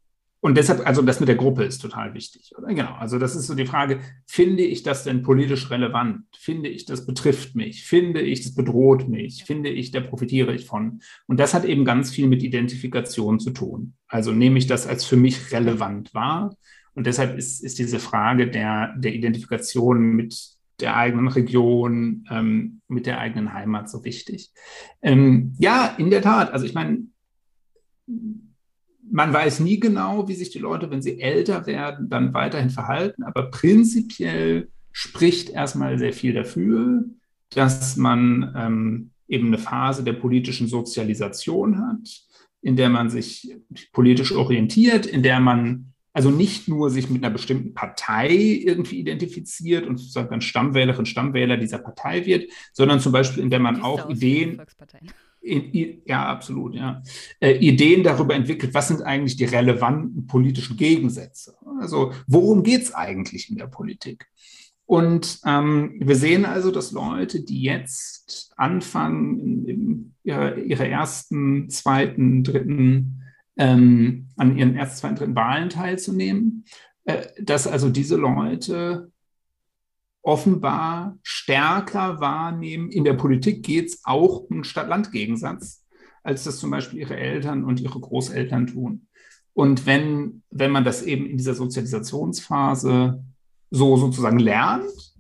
und deshalb, also das mit der Gruppe ist total wichtig, oder? Genau. Also das ist so die Frage, finde ich das denn politisch relevant? Finde ich, das betrifft mich? Finde ich, das bedroht mich? Finde ich, da profitiere ich von? Und das hat eben ganz viel mit Identifikation zu tun. Also nehme ich das als für mich relevant wahr? Und deshalb ist, ist diese Frage der, der Identifikation mit der eigenen Region, ähm, mit der eigenen Heimat so wichtig. Ähm, ja, in der Tat. Also ich meine, man weiß nie genau, wie sich die Leute, wenn sie älter werden, dann weiterhin verhalten, aber prinzipiell spricht erstmal sehr viel dafür, dass man ähm, eben eine Phase der politischen Sozialisation hat, in der man sich politisch orientiert, in der man also nicht nur sich mit einer bestimmten Partei irgendwie identifiziert und sozusagen dann Stammwählerin, Stammwähler dieser Partei wird, sondern zum Beispiel, in der man auch Ideen. Ja, absolut, ja. Äh, Ideen darüber entwickelt, was sind eigentlich die relevanten politischen Gegensätze? Also worum geht es eigentlich in der Politik? Und ähm, wir sehen also, dass Leute, die jetzt anfangen, in, ihre, ihre, ersten, zweiten, dritten, ähm, an ihren ersten, zweiten, dritten Wahlen teilzunehmen, äh, dass also diese Leute offenbar stärker wahrnehmen. In der Politik geht es auch um Stadt-Land-Gegensatz, als das zum Beispiel ihre Eltern und ihre Großeltern tun. Und wenn, wenn man das eben in dieser Sozialisationsphase so sozusagen lernt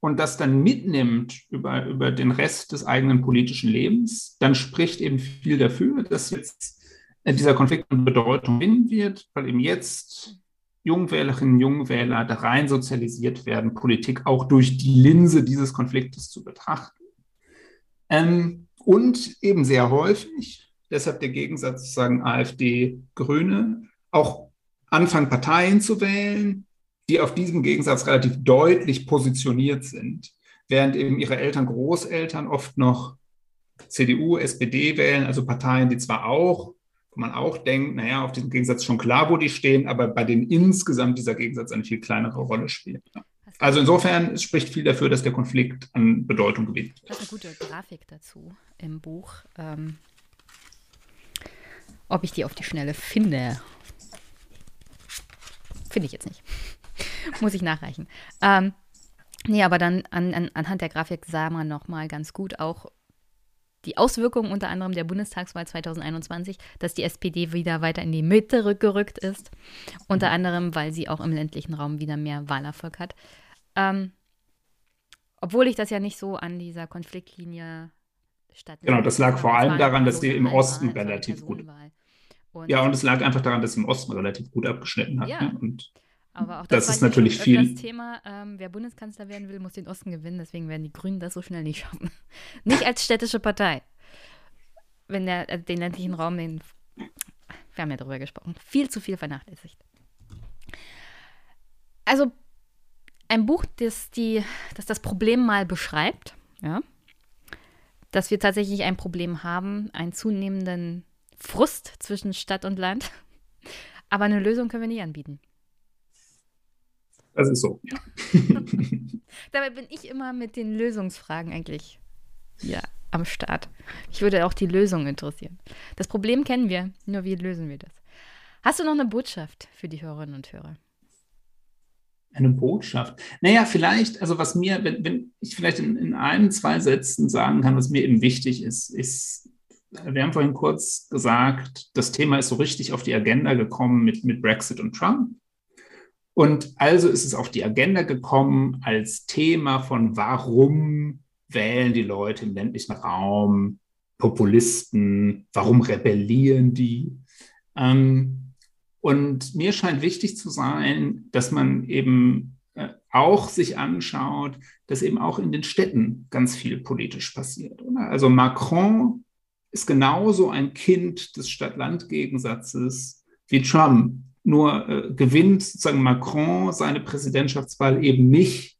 und das dann mitnimmt über, über den Rest des eigenen politischen Lebens, dann spricht eben viel dafür, dass jetzt dieser Konflikt an Bedeutung gewinnen wird, weil eben jetzt Jungwählerinnen, Jungwähler da rein sozialisiert werden, Politik auch durch die Linse dieses Konfliktes zu betrachten. Ähm, und eben sehr häufig, deshalb der Gegensatz zu sagen AfD, Grüne, auch anfangen Parteien zu wählen, die auf diesem Gegensatz relativ deutlich positioniert sind, während eben ihre Eltern, Großeltern oft noch CDU, SPD wählen, also Parteien, die zwar auch wo man auch denkt, naja, auf diesen Gegensatz schon klar, wo die stehen, aber bei denen insgesamt dieser Gegensatz eine viel kleinere Rolle spielt. Also insofern es spricht viel dafür, dass der Konflikt an Bedeutung gewinnt. Das ist eine gute Grafik dazu im Buch. Ähm, ob ich die auf die Schnelle finde, finde ich jetzt nicht. Muss ich nachreichen. Ähm, nee, aber dann an, an, anhand der Grafik sah man nochmal ganz gut auch, die Auswirkungen unter anderem der Bundestagswahl 2021, dass die SPD wieder weiter in die Mitte gerückt ist. Unter anderem, weil sie auch im ländlichen Raum wieder mehr Wahlerfolg hat. Ähm, obwohl ich das ja nicht so an dieser Konfliktlinie statt. Genau, das lag vor allem daran, dass die im Osten relativ gut. Und ja, und es lag einfach daran, dass sie im Osten relativ gut abgeschnitten hat. Ja. Ne? Und aber auch das, das ist natürlich viel. Das Thema, ähm, wer Bundeskanzler werden will, muss den Osten gewinnen. Deswegen werden die Grünen das so schnell nicht schaffen. nicht als städtische Partei. Wenn der äh, den ländlichen Raum, den, wir haben ja darüber gesprochen, viel zu viel vernachlässigt. Also ein Buch, das, die, das das Problem mal beschreibt, ja, dass wir tatsächlich ein Problem haben, einen zunehmenden Frust zwischen Stadt und Land. Aber eine Lösung können wir nicht anbieten. Das ist so, ja. Dabei bin ich immer mit den Lösungsfragen eigentlich ja, am Start. Ich würde auch die Lösung interessieren. Das Problem kennen wir, nur wie lösen wir das? Hast du noch eine Botschaft für die Hörerinnen und Hörer? Eine Botschaft. Naja, vielleicht, also was mir, wenn, wenn ich vielleicht in, in ein, zwei Sätzen sagen kann, was mir eben wichtig ist, ist, wir haben vorhin kurz gesagt, das Thema ist so richtig auf die Agenda gekommen mit, mit Brexit und Trump. Und also ist es auf die Agenda gekommen als Thema von, warum wählen die Leute im ländlichen Raum Populisten, warum rebellieren die? Ähm, und mir scheint wichtig zu sein, dass man eben äh, auch sich anschaut, dass eben auch in den Städten ganz viel politisch passiert. Oder? Also Macron ist genauso ein Kind des Stadt-Land-Gegensatzes wie Trump. Nur äh, gewinnt sozusagen Macron seine Präsidentschaftswahl eben nicht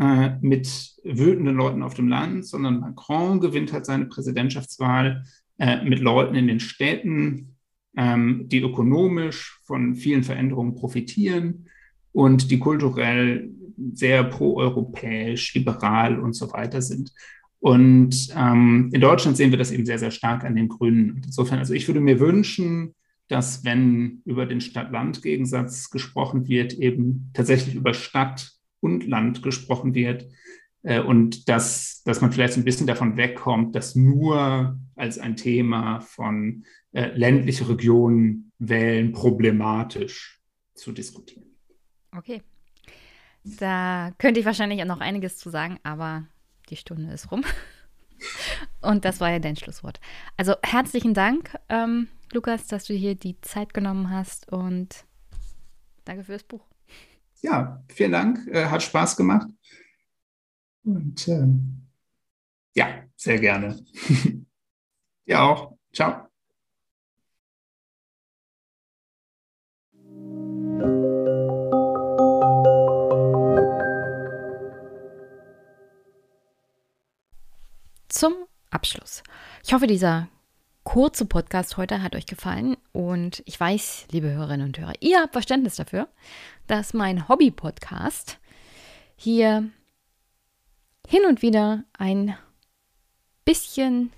äh, mit wütenden Leuten auf dem Land, sondern Macron gewinnt halt seine Präsidentschaftswahl äh, mit Leuten in den Städten, ähm, die ökonomisch von vielen Veränderungen profitieren und die kulturell sehr proeuropäisch, liberal und so weiter sind. Und ähm, in Deutschland sehen wir das eben sehr, sehr stark an den Grünen. Insofern, also ich würde mir wünschen, dass wenn über den Stadt-Land-Gegensatz gesprochen wird, eben tatsächlich über Stadt und Land gesprochen wird äh, und dass, dass man vielleicht ein bisschen davon wegkommt, das nur als ein Thema von äh, ländliche Regionen wählen problematisch zu diskutieren. Okay. Da könnte ich wahrscheinlich noch einiges zu sagen, aber die Stunde ist rum. Und das war ja dein Schlusswort. Also herzlichen Dank. Ähm, Lukas, dass du hier die Zeit genommen hast und danke fürs Buch. Ja, vielen Dank. Äh, hat Spaß gemacht. Und äh, ja, sehr gerne. ja auch. Ciao. Zum Abschluss. Ich hoffe, dieser kurze Podcast heute hat euch gefallen und ich weiß, liebe Hörerinnen und Hörer, ihr habt Verständnis dafür, dass mein Hobby-Podcast hier hin und wieder ein bisschen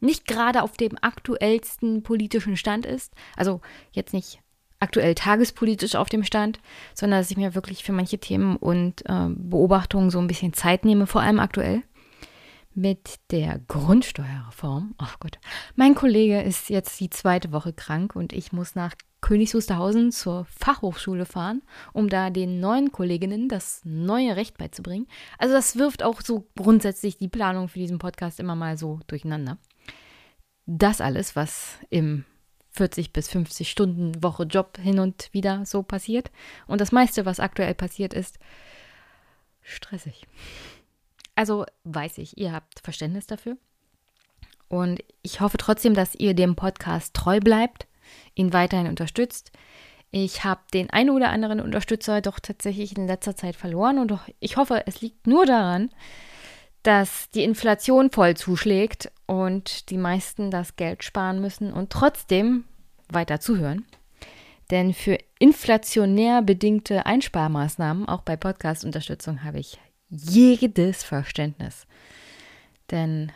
nicht gerade auf dem aktuellsten politischen Stand ist. Also jetzt nicht aktuell tagespolitisch auf dem Stand, sondern dass ich mir wirklich für manche Themen und äh, Beobachtungen so ein bisschen Zeit nehme, vor allem aktuell mit der Grundsteuerreform. Oh Gott, mein Kollege ist jetzt die zweite Woche krank und ich muss nach Königs Wusterhausen zur Fachhochschule fahren, um da den neuen Kolleginnen das neue Recht beizubringen. Also das wirft auch so grundsätzlich die Planung für diesen Podcast immer mal so durcheinander. Das alles, was im 40 bis 50 Stunden Woche Job hin und wieder so passiert. Und das meiste, was aktuell passiert ist, stressig. Also weiß ich, ihr habt Verständnis dafür. Und ich hoffe trotzdem, dass ihr dem Podcast treu bleibt, ihn weiterhin unterstützt. Ich habe den einen oder anderen Unterstützer doch tatsächlich in letzter Zeit verloren und ich hoffe, es liegt nur daran, dass die Inflation voll zuschlägt und die meisten das Geld sparen müssen und trotzdem weiter zuhören. Denn für inflationär bedingte Einsparmaßnahmen, auch bei Podcast-Unterstützung, habe ich jedes Verständnis. Denn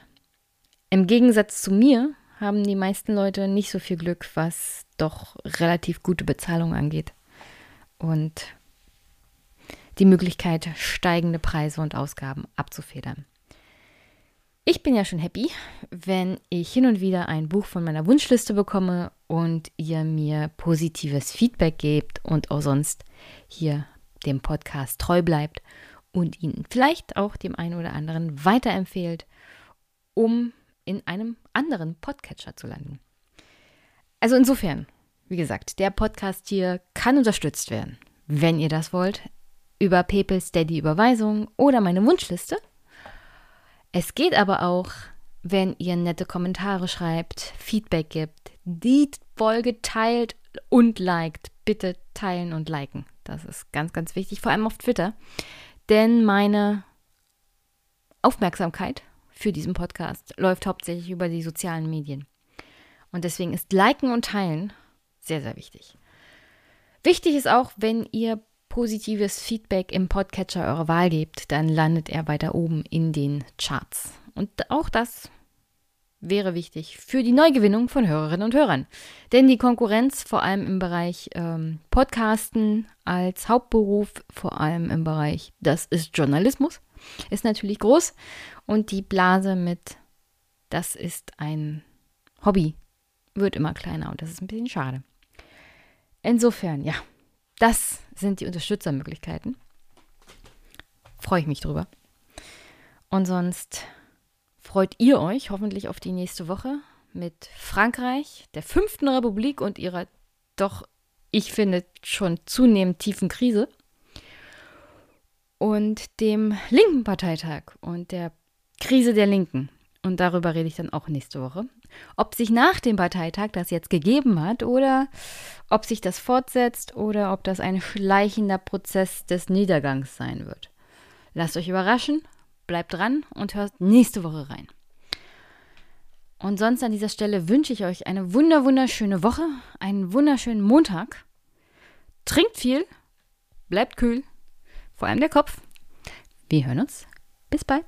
im Gegensatz zu mir haben die meisten Leute nicht so viel Glück, was doch relativ gute Bezahlung angeht. Und die Möglichkeit, steigende Preise und Ausgaben abzufedern. Ich bin ja schon happy, wenn ich hin und wieder ein Buch von meiner Wunschliste bekomme und ihr mir positives Feedback gebt und auch sonst hier dem Podcast treu bleibt und ihn vielleicht auch dem einen oder anderen weiterempfehlt, um in einem anderen Podcatcher zu landen. Also insofern, wie gesagt, der Podcast hier kann unterstützt werden, wenn ihr das wollt, über PayPal Steady Überweisung oder meine Wunschliste. Es geht aber auch, wenn ihr nette Kommentare schreibt, Feedback gibt, die Folge teilt und liked. Bitte teilen und liken. Das ist ganz, ganz wichtig, vor allem auf Twitter denn meine Aufmerksamkeit für diesen Podcast läuft hauptsächlich über die sozialen Medien. Und deswegen ist Liken und Teilen sehr, sehr wichtig. Wichtig ist auch, wenn ihr positives Feedback im Podcatcher eurer Wahl gebt, dann landet er weiter oben in den Charts. Und auch das wäre wichtig für die Neugewinnung von Hörerinnen und Hörern. Denn die Konkurrenz, vor allem im Bereich ähm, Podcasten als Hauptberuf, vor allem im Bereich, das ist Journalismus, ist natürlich groß. Und die Blase mit, das ist ein Hobby, wird immer kleiner und das ist ein bisschen schade. Insofern, ja, das sind die Unterstützermöglichkeiten. Freue ich mich drüber. Und sonst freut ihr euch hoffentlich auf die nächste Woche mit Frankreich, der fünften Republik und ihrer doch, ich finde, schon zunehmend tiefen Krise und dem linken Parteitag und der Krise der Linken. Und darüber rede ich dann auch nächste Woche. Ob sich nach dem Parteitag das jetzt gegeben hat oder ob sich das fortsetzt oder ob das ein schleichender Prozess des Niedergangs sein wird. Lasst euch überraschen Bleibt dran und hört nächste Woche rein. Und sonst an dieser Stelle wünsche ich euch eine wunder wunderschöne Woche, einen wunderschönen Montag. Trinkt viel, bleibt kühl, vor allem der Kopf. Wir hören uns. Bis bald.